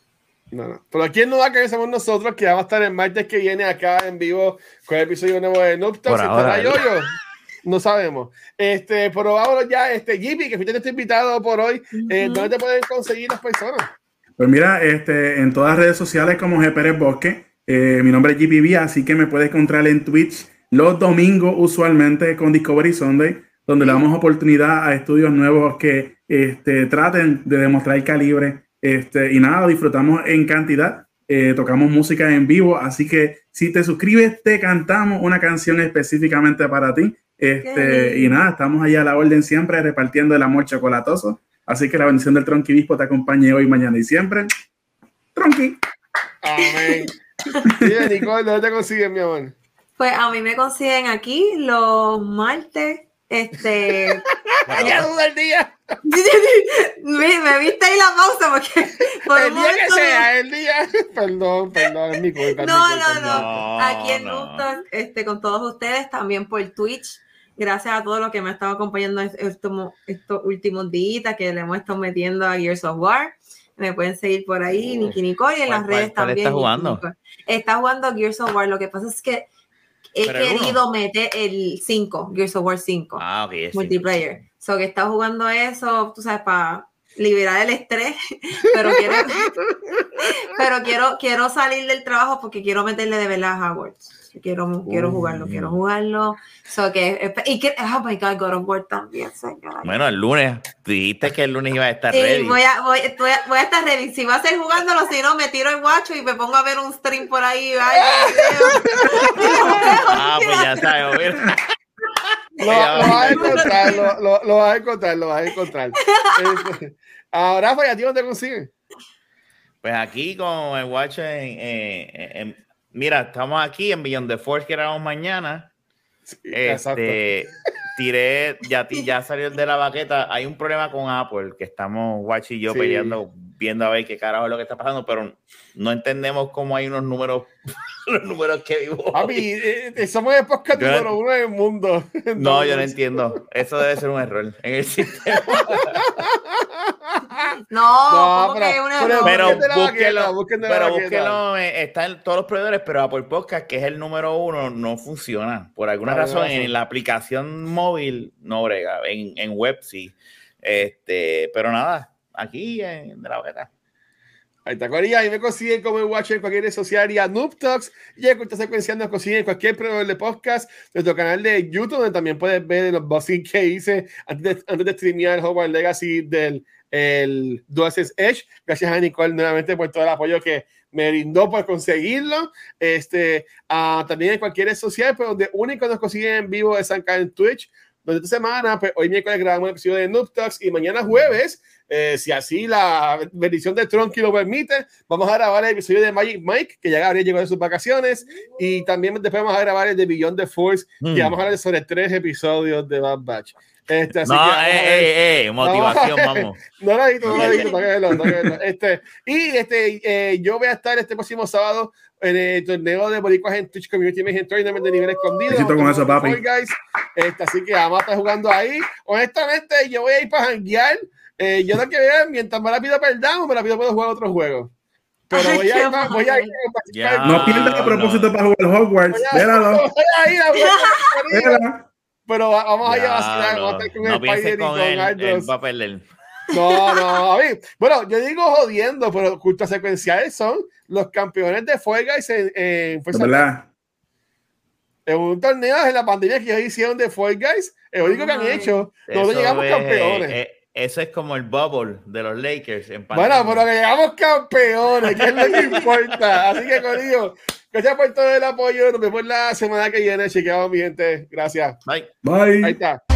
No, no. Pero aquí en Nueva que somos nosotros, que vamos a estar el martes que viene acá en vivo con el episodio nuevo de. Por ahora, ¿Estará yo No sabemos. Este, pero vámonos ya, este, Jimmy, que fuiste nuestro invitado por hoy. Eh, Ujú. ¿Dónde te pueden conseguir las personas? Pues mira, este, en todas las redes sociales como G. Pérez Bosque, eh, mi nombre es GPB, así que me puedes encontrar en Twitch los domingos usualmente con Discovery Sunday, donde le damos oportunidad a estudios nuevos que este, traten de demostrar calibre. Este, y nada, disfrutamos en cantidad, eh, tocamos música en vivo, así que si te suscribes, te cantamos una canción específicamente para ti. Este, y nada, estamos allá a la orden siempre repartiendo el amor chocolatoso. Así que la bendición del Tronquibispo te acompañe hoy, mañana y siempre. Tronqui. Amén. [laughs] Bien, Nicole, ¿dónde te consiguen, mi amor? Pues a mí me consiguen aquí los martes. Este. [laughs] Ya duda el día. [laughs] me, me viste ahí la pausa porque por El día que me- sea, el día. [laughs] Perdón, perdón, es mi culpa. mi No, culpa, no. No, Aquí en no. Newton, este, con todos ustedes, también por Twitch. Gracias a todos los que me han estado acompañando est- estos, estos últimos días que le hemos estado metiendo a Gears of War. Me pueden seguir por ahí. Niki Nicole, y en ¿Cuál- las redes cuál también. está jugando? Está jugando Gears of War. Lo que pasa es que he Pero querido meter el 5, Gears of War 5 Ah, sí. multiplayer. So que está jugando eso, tú sabes, para liberar el estrés, [laughs] pero quiero, [laughs] pero quiero, quiero salir del trabajo porque quiero meterle de verdad a Hogwarts. Quiero, quiero jugarlo, Uh. quiero jugarlo. So que, y que, oh my God, God of War también, señora. Bueno, el lunes, dijiste que el lunes iba a estar Sí, ready. voy a, voy, voy a, voy a estar ready. Si va a ser jugándolo, si no, me tiro el guacho y me pongo a ver un stream por ahí. ay, [laughs] ya sabes, [laughs] mira. Lo, lo vas a encontrar, lo, vas a encontrar, lo vas a encontrar. Ahora, ¿a ti dónde consiguen? Pues aquí con el Watch en, eh, en- mira, estamos aquí en Beyond the Force que grabamos mañana. Exacto. Este, tiré, ya, ya salió el de la baqueta. Hay un problema con Apple que estamos, Watch y yo, Sí. peleando, viendo a ver qué carajo es lo que está pasando, pero no entendemos cómo hay unos números, [laughs] los números que vivo. Papi, eh, eh, somos el podcast Yo- número uno del mundo. No, yo no entiendo. Eso debe ser un error en el [laughs] sistema. [laughs] No, No, como pero- que una pero- Pero de la pero eh, está en todos los proveedores, pero Apple Podcast, que es el número uno, no funciona. Por alguna razón, en la aplicación móvil no brega, en, en web sí. Este, pero nada, aquí en de la baqueta. Ahí está, Corilla. Ahí me consiguen como el Watch en cualquier red social y a Noob Talks. Y a Cultura Secuencial nos consiguen en cualquier proveedor de podcast, nuestro canal de YouTube, donde también puedes ver los buzzing que hice antes de, antes de streamear Hogwarts Legacy del el DualSense Edge. Gracias a Nicole nuevamente por todo el apoyo que me brindó por conseguirlo. Este, ah, también en cualquier red social, pero donde único nos consiguen en vivo es acá en Twitch Durante esta semana, pues hoy miércoles grabamos un episodio de Noob Talks y mañana jueves, eh, si así la bendición de Tronky lo permite, vamos a grabar el episodio de Magic Mike, que ya Gabriel llegó de sus vacaciones, y también después vamos a grabar el de Beyond the Force, Mm. que vamos a hablar sobre tres episodios de Bad Batch. Este, así No, que eh, eh, eh, motivación, ver. vamos. [laughs] No lo he visto, no lo he que que verlo. Este, y este, eh, yo voy a estar este próximo sábado en el torneo de boricuas en Twitch Community Mayhem Tournament de nivel escondido. Besito con eso, papi. Guys. Este, así que vamos a estar jugando ahí. Honestamente, yo voy a ir para janguear. Eh, yo no quiero ver mientras más rápido perdamos, más rápido puedo jugar otros juegos. Pero Ay, voy a ir, voy a ir, Ya. No pierdas a propósito para jugar Hogwarts. voy a- Véralo. voy a ir a [laughs] jugar. Pero va- vamos a ir a vacilar, vamos a estar con no el y con él, él Aldous. va a perder. No, no, a mí. Bueno, yo digo jodiendo, pero cultos secuenciales son los campeones de Fall Guys en, en, Es Fuerza- verdad. en un torneo en la pandemia que ellos hicieron de Fall Guys. El único que han Ay. hecho. Nosotros llegamos es, campeones. eh, eso es como el bubble de los Lakers. En bueno, pandemia. pero que llegamos campeones, que es lo que importa. Así que, conmigo, gracias por todo el apoyo. Nos vemos la semana que viene. Chequeamos, mi gente. Gracias. Bye. Bye. Ahí está.